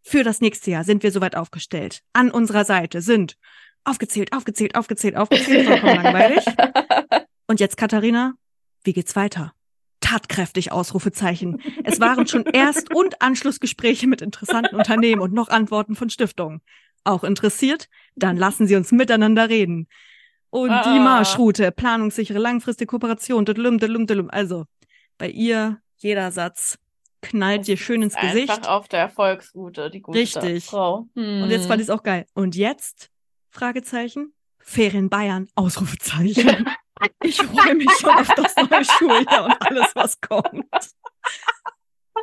Für das nächste Jahr sind wir soweit aufgestellt. An unserer Seite sind aufgezählt, aufgezählt, aufgezählt, aufgezählt, vollkommen langweilig. Und jetzt, Katharina, wie geht's weiter? Tatkräftig, Ausrufezeichen. Es waren schon Erst- und Anschlussgespräche mit interessanten Unternehmen und noch Antworten von Stiftungen. Auch interessiert? Dann lassen Sie uns miteinander reden. Und die Ah. Marschroute, planungssichere, langfristige Kooperation, düdelüm, düdelüm, düdelüm. Also, bei ihr, jeder Satz knallt dir schön ins Gesicht. Einfach auf der Erfolgsroute, die gute Richtig. Frau. Hm. Und jetzt fand ich es auch geil. Und jetzt? Fragezeichen. Ferien Bayern, Ausrufezeichen. Ich freue mich schon auf das neue Schuljahr und alles, was kommt.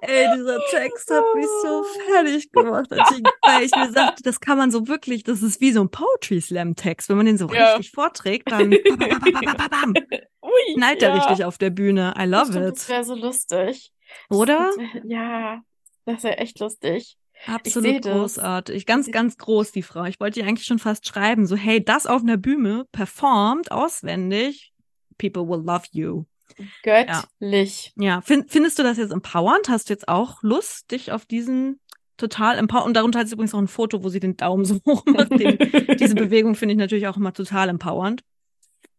Ey, dieser Text hat mich so fertig gemacht, ich, weil ich mir sagte, das kann man so wirklich, das ist wie so ein Poetry Slam Text. Wenn man den so Ja. richtig vorträgt, dann bam, Ui, knallt ja. richtig auf der Bühne. I love Stimmt, it. Das wäre so lustig. Oder? Das wär, ja, das wäre echt lustig. Absolut großartig. Ganz, ganz groß, die Frau. Ich wollte die eigentlich schon fast schreiben. So, hey, das auf einer Bühne, performt, auswendig. People will love you. Göttlich. Ja, find, findest du das jetzt empowernd? Hast du jetzt auch Lust, dich auf diesen total empowernd? Und darunter hat sie übrigens auch ein Foto, wo sie den Daumen so hoch macht. Den, diese Bewegung finde ich natürlich auch immer total empowernd.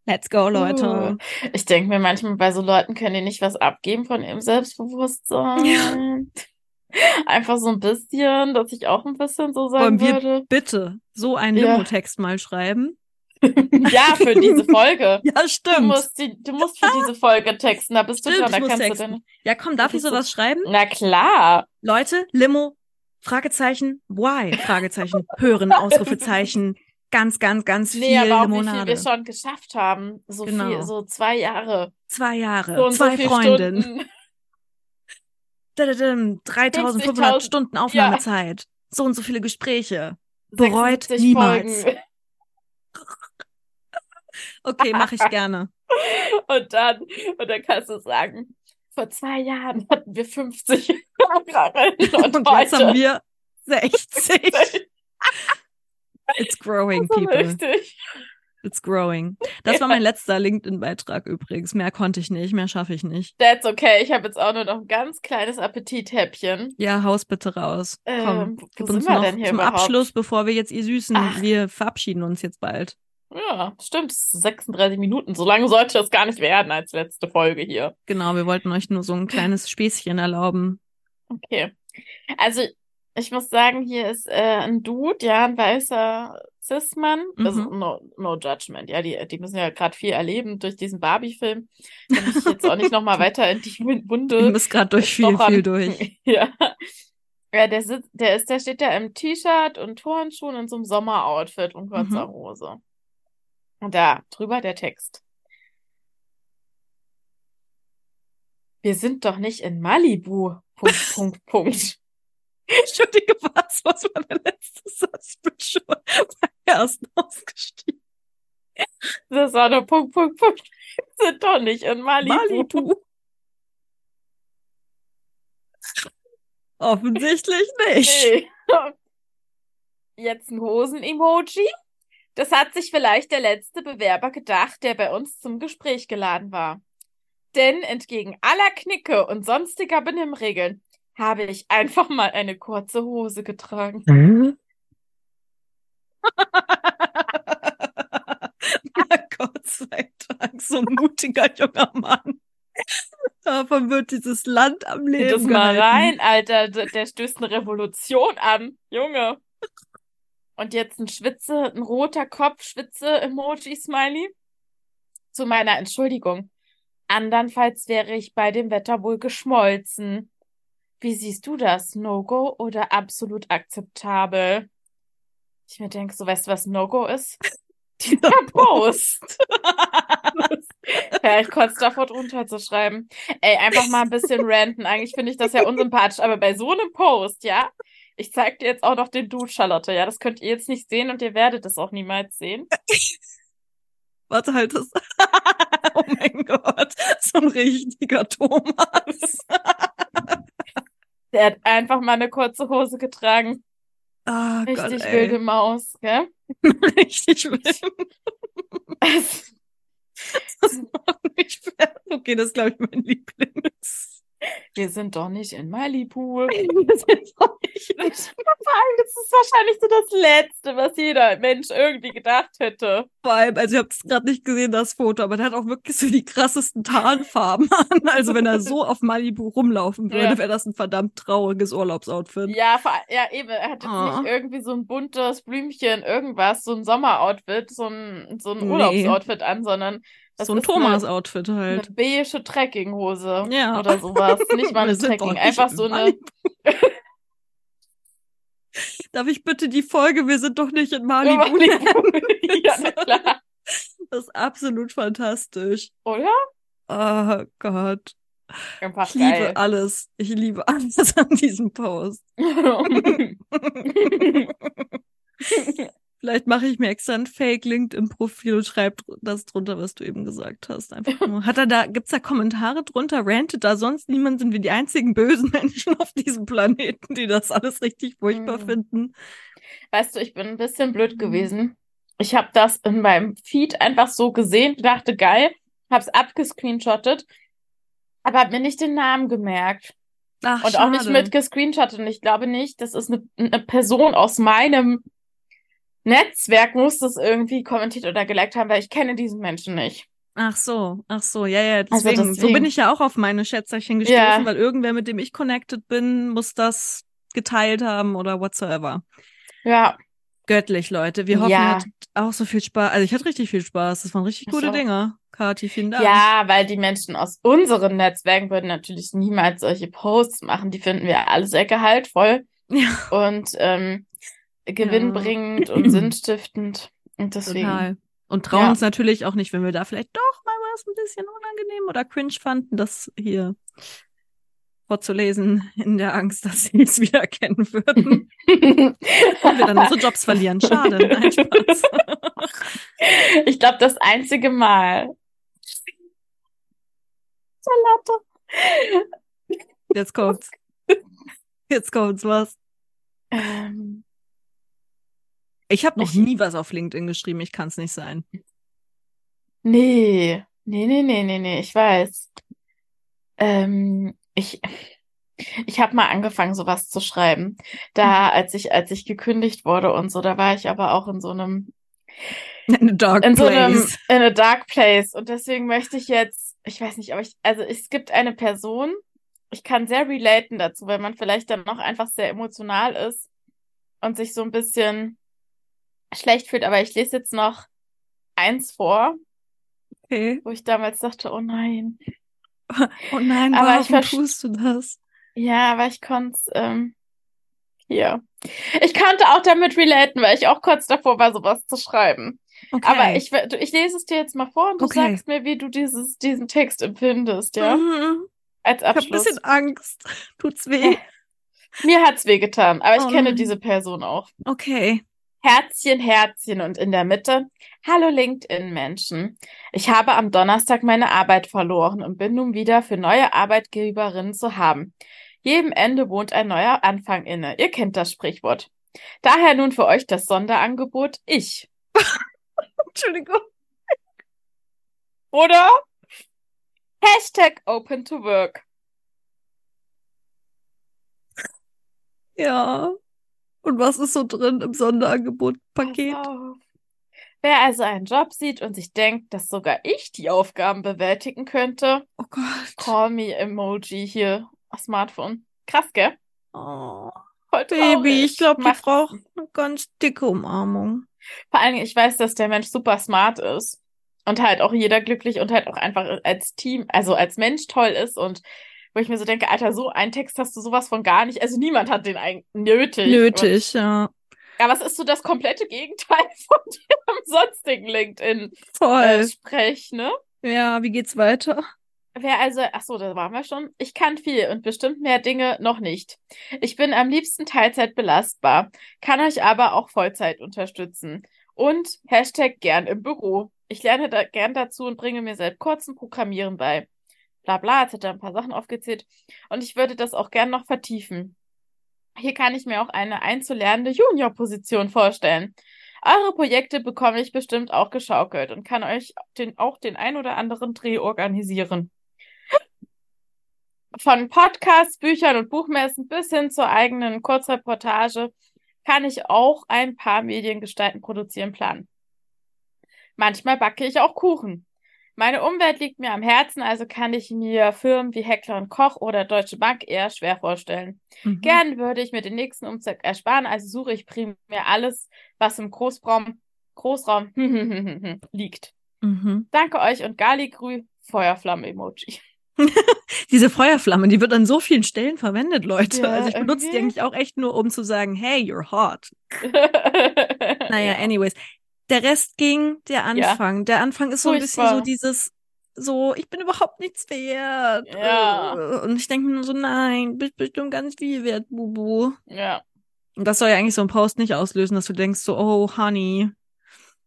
Let's go, Leute. Ich denke mir manchmal, bei so Leuten können die nicht was abgeben von ihrem Selbstbewusstsein. Einfach so ein bisschen, dass ich auch ein bisschen so Wollen sagen wir würde. bitte so einen Ja. Limo-Text mal schreiben? Ja, für diese Folge. Ja, Du stimmt. musst, die, du musst für diese Folge texten, da bist du Stimmt, dran, da kannst du. Ja, komm, darf ich so- sowas schreiben? Na klar. Leute, Limo, Fragezeichen, why? Fragezeichen, hören, Ausrufezeichen, ganz, ganz, ganz viel Nee, aber auch wie viel Limonade. wir schon geschafft haben. So Genau. viel, so zwei Jahre. Zwei Jahre, So und so zwei viel Freundinnen, Stunden. Dadadam, 3500 50.000 Stunden Aufnahmezeit, so und so viele Gespräche. Bereut 76 niemals. Folgen. Okay, mache ich gerne. Und dann, und dann kannst du sagen, vor zwei Jahren hatten wir 50 Hörerinnen und, Und jetzt haben wir 60. It's growing, people. richtig. It's growing. Das war mein letzter LinkedIn-Beitrag übrigens. Mehr konnte ich nicht, mehr schaffe ich nicht. That's okay. Ich habe jetzt auch nur noch ein ganz kleines Appetithäppchen. Ja, haus bitte raus. Komm, Ähm, wo gib sind uns wir noch denn hier zum überhaupt? Abschluss, bevor wir jetzt ihr Süßen, Ach. wir verabschieden uns jetzt bald. Ja, stimmt. es ist 36 Minuten. So lange sollte das gar nicht werden als letzte Folge hier. Genau, wir wollten euch nur so ein kleines Späßchen erlauben. Okay. Also, ich muss sagen, hier ist äh, ein Dude, ja, ein weißer Cis-Mann. Also Mhm. no, no judgment, ja, die, die müssen ja gerade viel erleben durch diesen Barbie-Film. Da muss ich jetzt auch nicht nochmal weiter in die Du Wunde bist gerade durch viel, stochern. viel durch. Ja. Ja, der sitzt, der ist, der steht da im T-Shirt und Turnschuhen und so einem Sommeroutfit und kurzer Mhm. Hose. Und da drüber der Text. Wir sind doch nicht in Malibu. Punkt, Punkt, Punkt. Entschuldige, was? Was war der letzte Satz? Ich bin schon beim ersten ausgestiegen. Das war nur Punkt, Punkt, Punkt. Wir sind doch nicht in Malibu. Malibu. Offensichtlich nicht. Nee. Jetzt ein Hosen-Emoji. Das hat sich vielleicht der letzte Bewerber gedacht, der bei uns zum Gespräch geladen war. Denn entgegen aller Knicke und sonstiger Benimmregeln habe ich einfach mal eine kurze Hose getragen. Na Gott sei Dank, so ein mutiger junger Mann. Davon wird dieses Land am Sieh das Leben mal gehalten. rein, Alter. Der der stößt eine Revolution an. Junge. Und jetzt ein Schwitze, ein roter Kopf, Schwitze-Emoji-Smiley. Zu meiner Entschuldigung. Andernfalls wäre ich bei dem Wetter wohl geschmolzen. Wie siehst du das? No-Go oder absolut akzeptabel? Ich mir denke, so weißt du, was No-Go ist? Dieser Post. Ja, ich kotze davor drunter zu schreiben. Ey, einfach mal ein bisschen ranten. Eigentlich finde ich das ja unsympathisch, aber bei so einem Post, ja? Ich zeig dir jetzt auch noch den Dude, Charlotte, ja? Das könnt ihr jetzt nicht sehen und ihr werdet es auch niemals sehen. Warte halt das. oh mein Gott, so ein richtiger Thomas. Der hat einfach mal eine kurze Hose getragen. Gott, Richtig ey. wilde Maus, gell? Richtig wild. Das macht mich fertig. Okay, das ist, glaube ich, mein Lieblings. Wir sind doch nicht in Malibu. Das ist auch nicht Vor allem, das ist wahrscheinlich so das Letzte, was jeder Mensch irgendwie gedacht hätte. Vor allem, also ich habe es gerade nicht gesehen, das Foto, aber der hat auch wirklich so die krassesten Tarnfarben an. Also wenn er so auf Malibu rumlaufen würde, Ja. wäre das ein verdammt trauriges Urlaubsoutfit. Ja, ja, eben. Er hat jetzt Ah. nicht irgendwie so ein buntes Blümchen, irgendwas, so ein Sommeroutfit, so ein, so ein Nee. Urlaubsoutfit an, sondern das so ein eine- Thomas-Outfit eine halt. beige Trekkinghose Ja. oder sowas. Nicht mal eine Trekking, einfach in so eine. Darf ich bitte die Folge Wir sind doch nicht in Malibu ja, na klar. Das ist absolut fantastisch. Oder? Oh Gott. Einfach Ich liebe geil. alles. Ich liebe alles an diesem Post. Vielleicht mache ich mir extra ein Fake LinkedIn-Profil und schreibe das drunter, was du eben gesagt hast. Einfach nur. Hat er da, gibt's da Kommentare drunter? Rantet da sonst niemand? Sind wir die einzigen bösen Menschen auf diesem Planeten, die das alles richtig furchtbar Mhm. finden? Weißt du, ich bin ein bisschen blöd gewesen. Ich habe das in meinem Feed einfach so gesehen, dachte geil, hab's abgescreenshottet, aber hab mir nicht den Namen gemerkt Ach, und auch nicht schade. mit gescreenshottet. Und ich glaube nicht, das ist eine, eine Person aus meinem Netzwerk, muss das irgendwie kommentiert oder geliked haben, weil ich kenne diesen Menschen nicht. Ach so, ach so, ja, ja, Also deswegen. So deswegen. bin ich ja auch auf meine Schätzerchen gestoßen, Ja. weil irgendwer, mit dem ich connected bin, muss das geteilt haben oder whatsoever. Ja, Göttlich, Leute. Wir hoffen, Ja. ihr hattet auch so viel Spaß. Also ich hatte richtig viel Spaß. Das waren richtig Ich gute auch. Dinge. Kathi, vielen Dank. ja, weil die Menschen aus unseren Netzwerken würden natürlich niemals solche Posts machen. Die finden wir alle sehr gehaltvoll. Ja. und ähm, gewinnbringend und sinnstiftend. Und deswegen. Total. Und trauen Ja. uns natürlich auch nicht, wenn wir da vielleicht doch mal was ein bisschen unangenehm oder cringe fanden, das hier vorzulesen, in der Angst, dass sie es wieder erkennen würden und wir dann unsere Jobs verlieren. Schade. Nein, Spaß. ich glaube, das einzige Mal. Charlotte. Jetzt kommt's. Jetzt kommt's was. Ähm, Ich habe noch Ich- nie was auf LinkedIn geschrieben. Ich kann's nicht sein. nee, nee, nee, nee, nee, nee, ich weiß. Ähm, ich, ich habe mal angefangen, sowas zu schreiben. Da, als ich, als ich gekündigt wurde und so, da war ich aber auch in so einem In a dark in so einem, place. in a dark place. Und deswegen möchte ich jetzt, ich weiß nicht, aber ich, also es gibt eine Person, ich kann sehr relaten dazu, weil man vielleicht dann noch einfach sehr emotional ist und sich so ein bisschen schlecht fühlt. Aber ich lese jetzt noch eins vor, Okay. wo ich damals dachte, oh nein. Oh nein, Aber warum ich tust du das? Ja, aber ich konnte es, ähm, hier. Ich konnte auch damit relaten, weil ich auch kurz davor war, sowas zu schreiben. Okay. Aber ich, ich lese es dir jetzt mal vor und du Okay. sagst mir, wie du dieses, diesen Text empfindest, ja? Mhm. Als Ich habe ein Abschluss. bisschen Angst. Tut's weh? Mir hat's wehgetan, aber ich Oh kenne diese Person auch. Okay. Herzchen, Herzchen und in der Mitte. Hallo LinkedIn-Menschen. Ich habe am Donnerstag meine Arbeit verloren und bin nun wieder für neue Arbeitgeberinnen zu haben. Jedem Ende wohnt ein neuer Anfang inne. Ihr kennt das Sprichwort. Daher nun für euch das Sonderangebot Ich. Entschuldigung. Oder? Hashtag Open to Work. Ja. Und was ist so drin im Sonderangebot-Paket? Auf. Wer also einen Job sieht und sich denkt, dass sogar ich die Aufgaben bewältigen könnte, Oh Gott. Call me Emoji hier auf Smartphone. Krass, gell? Oh, Voll Baby, traurig. ich glaube, die braucht eine ganz dicke Umarmung. Vor allen Dingen, ich weiß, dass der Mensch super smart ist und halt auch jeder glücklich und halt auch einfach als Team, also als Mensch toll ist und wo ich mir so denke, Alter, so einen Text hast du sowas von gar nicht. Also niemand hat den eigentlich nötig. Nötig, ja. Aber es ist so das komplette Gegenteil von dem sonstigen Voll. LinkedIn-Sprech, ne? Ja, wie geht's weiter? Wer also, ach so, da waren wir schon. Ich kann viel und bestimmt mehr Dinge noch nicht. Ich bin am liebsten Teilzeit belastbar, kann euch aber auch Vollzeit unterstützen. Und Hashtag gern im Büro. Ich lerne da gern dazu und bringe mir seit kurzem Programmieren bei. Bla bla, jetzt hat er ein paar Sachen aufgezählt. Und ich würde das auch gern noch vertiefen. Hier kann ich mir auch eine einzulernende Junior-Position vorstellen. Eure Projekte bekomme ich bestimmt auch geschaukelt und kann euch den, auch den ein oder anderen Dreh organisieren. Von Podcasts, Büchern und Buchmessen bis hin zur eigenen Kurzreportage kann ich auch ein paar Mediengestalten produzieren planen. Manchmal backe ich auch Kuchen. Meine Umwelt liegt mir am Herzen, also kann ich mir Firmen wie Heckler und Koch oder Deutsche Bank eher schwer vorstellen. Mhm. Gern würde ich mir den nächsten Umzug ersparen, also suche ich primär alles, was im Großraum, Großraum liegt. Mhm. Danke euch und Galigrü, Feuerflamme-Emoji. Diese Feuerflamme, die wird an so vielen Stellen verwendet, Leute. Ja, also ich benutze die irgendwie. eigentlich auch echt nur, um zu sagen, hey, you're hot. Naja, Ja. anyways. Der Rest ging, der Anfang. Der Anfang ist so ein bisschen Furchtbar. so dieses, so, ich bin überhaupt nichts wert. Ja. Äh, Und ich denke mir nur so, nein, bist bestimmt ganz viel wert, Bubu. Ja. Und das soll ja eigentlich so ein Post nicht auslösen, dass du denkst so, oh, honey.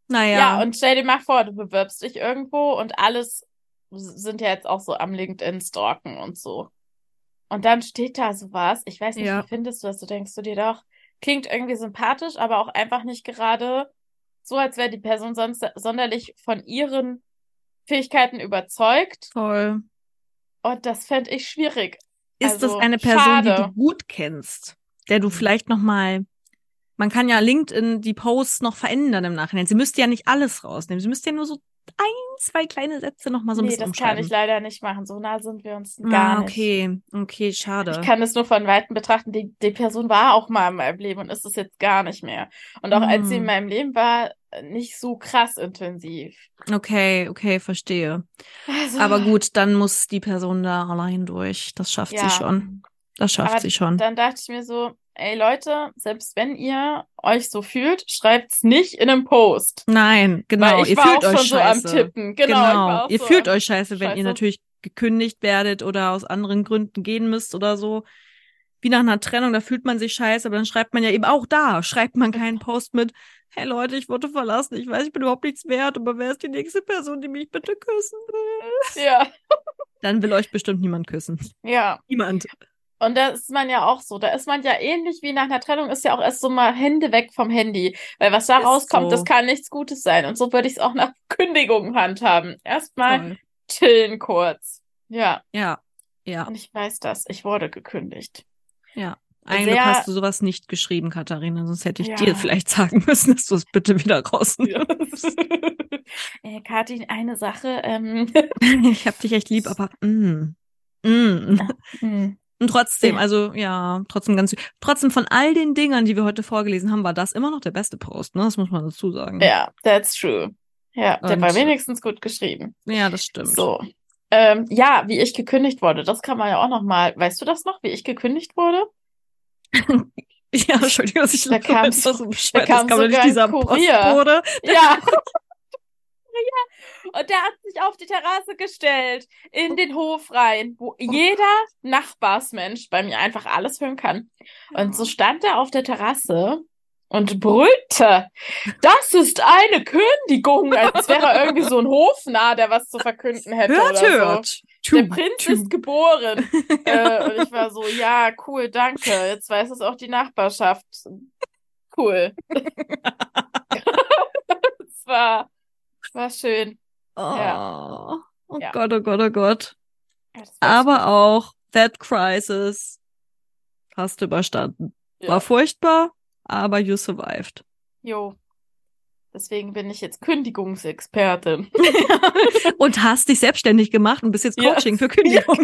Naja. Ja, und stell dir mal vor, du bewirbst dich irgendwo und alles sind ja jetzt auch so am LinkedIn stalken und so. Und dann steht da sowas. Ich weiß nicht, Ja. wie findest du das? Du denkst du dir doch, klingt irgendwie sympathisch, aber auch einfach nicht gerade so, als wäre die Person sonst sonderlich von ihren Fähigkeiten überzeugt. Toll. Und das fände ich schwierig. Ist Also, das eine Person, die schade. du gut kennst, der du vielleicht noch mal man kann ja LinkedIn die Posts noch verändern im Nachhinein. Sie müsste ja nicht alles rausnehmen. Sie müsste ja nur so ein, zwei kleine Sätze noch mal so ein nee, bisschen das kann ich leider nicht machen. So nah sind wir uns gar ah, nicht. okay, okay, schade. Ich kann es nur von Weitem betrachten. Die, die Person war auch mal in meinem Leben und ist es jetzt gar nicht mehr. Und auch als sie in Hm. meinem Leben war, nicht so krass intensiv. Okay, okay, verstehe. Also, Aber gut, dann muss die Person da allein durch. Das schafft ja. sie schon. Das schafft Aber sie schon. Dann dachte ich mir so, ey Leute, selbst wenn ihr euch so fühlt, schreibt's nicht in einem Post. Nein, genau. Weil ich ihr war fühlt auch euch schon so am scheiße. Tippen. Genau, auch Ihr so fühlt euch scheiße, wenn ihr Scheiße. natürlich gekündigt werdet oder aus anderen Gründen gehen müsst oder so. Wie nach einer Trennung, da fühlt man sich scheiße, aber dann schreibt man ja eben auch da, schreibt man keinen Post mit, hey Leute, ich wurde verlassen, ich weiß, ich bin überhaupt nichts wert, aber wer ist die nächste Person, die mich bitte küssen will? Ja, Dann will euch bestimmt niemand küssen. ja. Niemand. Und da ist man ja auch so. Da ist man ja ähnlich wie nach einer Trennung, ist ja auch erst so mal Hände weg vom Handy. Weil was da Ist rauskommt, so. das kann nichts Gutes sein. Und so würde ich es auch nach Kündigung handhaben. Erstmal Toll. chillen kurz. Ja, Ja, ja, und ich weiß das. Ich wurde gekündigt. ja. Ein Sehr- hast du sowas nicht geschrieben, Katharina, sonst hätte ich Ja. dir vielleicht sagen müssen, dass du es bitte wieder rausnimmst. äh, Kathi, eine Sache. Ähm, Ich hab dich echt lieb, aber mm, Mm. Hm. Und trotzdem, Ja. also ja, trotzdem ganz, trotzdem von all den Dingern, die wir heute vorgelesen haben, war das immer noch der beste Post, ne? Das muss man dazu sagen. Ja, that's true. Ja, der Und- war wenigstens gut geschrieben. Ja, das stimmt. So. Ähm, ja, wie ich gekündigt wurde, das kann man ja auch noch mal. Weißt du das noch, wie ich gekündigt wurde? Ja, Entschuldigung, dass ich Da kam das so- bescheuert. da kam kam nicht sogar ein dieser Kurier. Postbote. Ja. ja. Und der hat sich auf die Terrasse gestellt, in den Hof rein, wo jeder Nachbarsmensch bei mir einfach alles hören kann. Und so stand er auf der Terrasse und brüllte, das ist eine Kündigung, als wäre er irgendwie so ein Hofnarr, der was zu verkünden hätte Hört, oder so. hört. Der Tu, Prinz tu. ist geboren. äh, und ich war so, ja, cool, danke. Jetzt weiß es auch die Nachbarschaft. Cool. Es war, war schön. Oh, oh Ja. Gott, oh Gott, oh Gott. Ja, Aber auch That Crisis hast du überstanden. Ja. War furchtbar, aber you survived. Jo. Deswegen bin ich jetzt Kündigungsexpertin. und hast dich selbstständig gemacht und bist jetzt Ja. Coaching für Kündigung.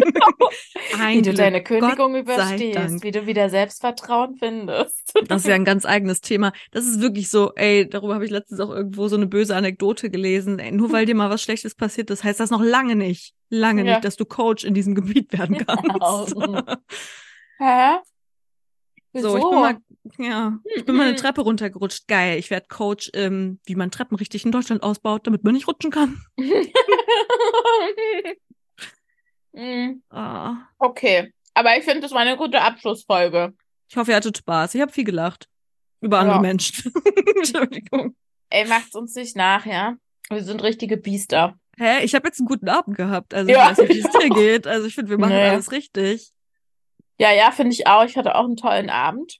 Ein Wie du deine Kündigung Gott überstehst, wie du wieder Selbstvertrauen findest. Das ist ja ein ganz eigenes Thema. Das ist wirklich so, ey, darüber habe ich letztens auch irgendwo so eine böse Anekdote gelesen. Ey, nur weil dir mal was Schlechtes passiert ist, heißt das noch lange nicht, lange Ja. nicht, dass du Coach in diesem Gebiet werden kannst. Hä? so, ich bin mal, ja, ich bin mal eine Treppe runtergerutscht. Geil, ich werde Coach, ähm, wie man Treppen richtig in Deutschland ausbaut, damit man nicht rutschen kann. Mm, Ah. Okay. Aber ich finde, das war eine gute Abschlussfolge. Ich hoffe, ihr hattet Spaß. Ich habe viel gelacht. Über andere Ja. Menschen. Entschuldigung. Ey, macht's uns nicht nach, ja? Wir sind richtige Biester. Hä? Ich habe jetzt einen guten Abend gehabt. Also Ja. ich weiß nicht, wie es dir geht. Also ich finde, wir machen Nee. alles richtig. Ja, ja, finde ich auch. Ich hatte auch einen tollen Abend.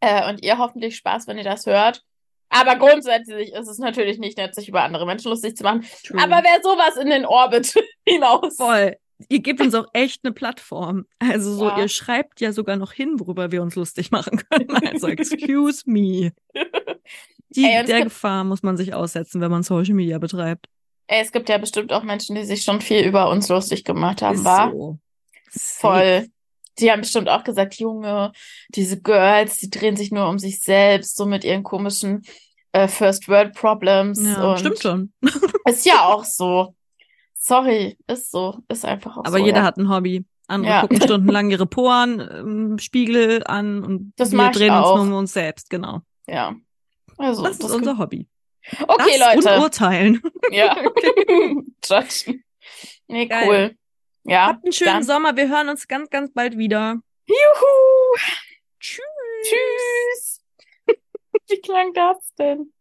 Äh, und ihr hoffentlich Spaß, wenn ihr das hört. Aber grundsätzlich ist es natürlich nicht nett, sich über andere Menschen lustig zu machen. True. Aber wer sowas in den Orbit hinaus. Voll. Ihr gebt uns auch echt eine Plattform. Also so, Ja. ihr schreibt ja sogar noch hin, worüber wir uns lustig machen können. Also excuse me. Die, Ey, der Gefahr muss man sich aussetzen, wenn man Social Media betreibt. Ey, es gibt ja bestimmt auch Menschen, die sich schon viel über uns lustig gemacht haben, Ist war? so. Voll. Die haben bestimmt auch gesagt, Junge, diese Girls, die drehen sich nur um sich selbst, so mit ihren komischen äh, First World Problems. Ja, stimmt schon. Ist ja auch so. Sorry, ist so. Ist einfach auch Aber so. jeder ja. hat ein Hobby. Andere Ja. gucken stundenlang ihre Poren im Spiegel an und Das wir drehen uns nur um uns selbst, genau. Ja. Also, Das ist das unser Hobby. Okay, das Leute. Und urteilen. Ja. Judgen. Nee, Geil. cool. Ja. Habt einen schönen dann- Sommer. Wir hören uns ganz, ganz bald wieder. Juhu. Tschüss. Tschüss. Wie klang das denn?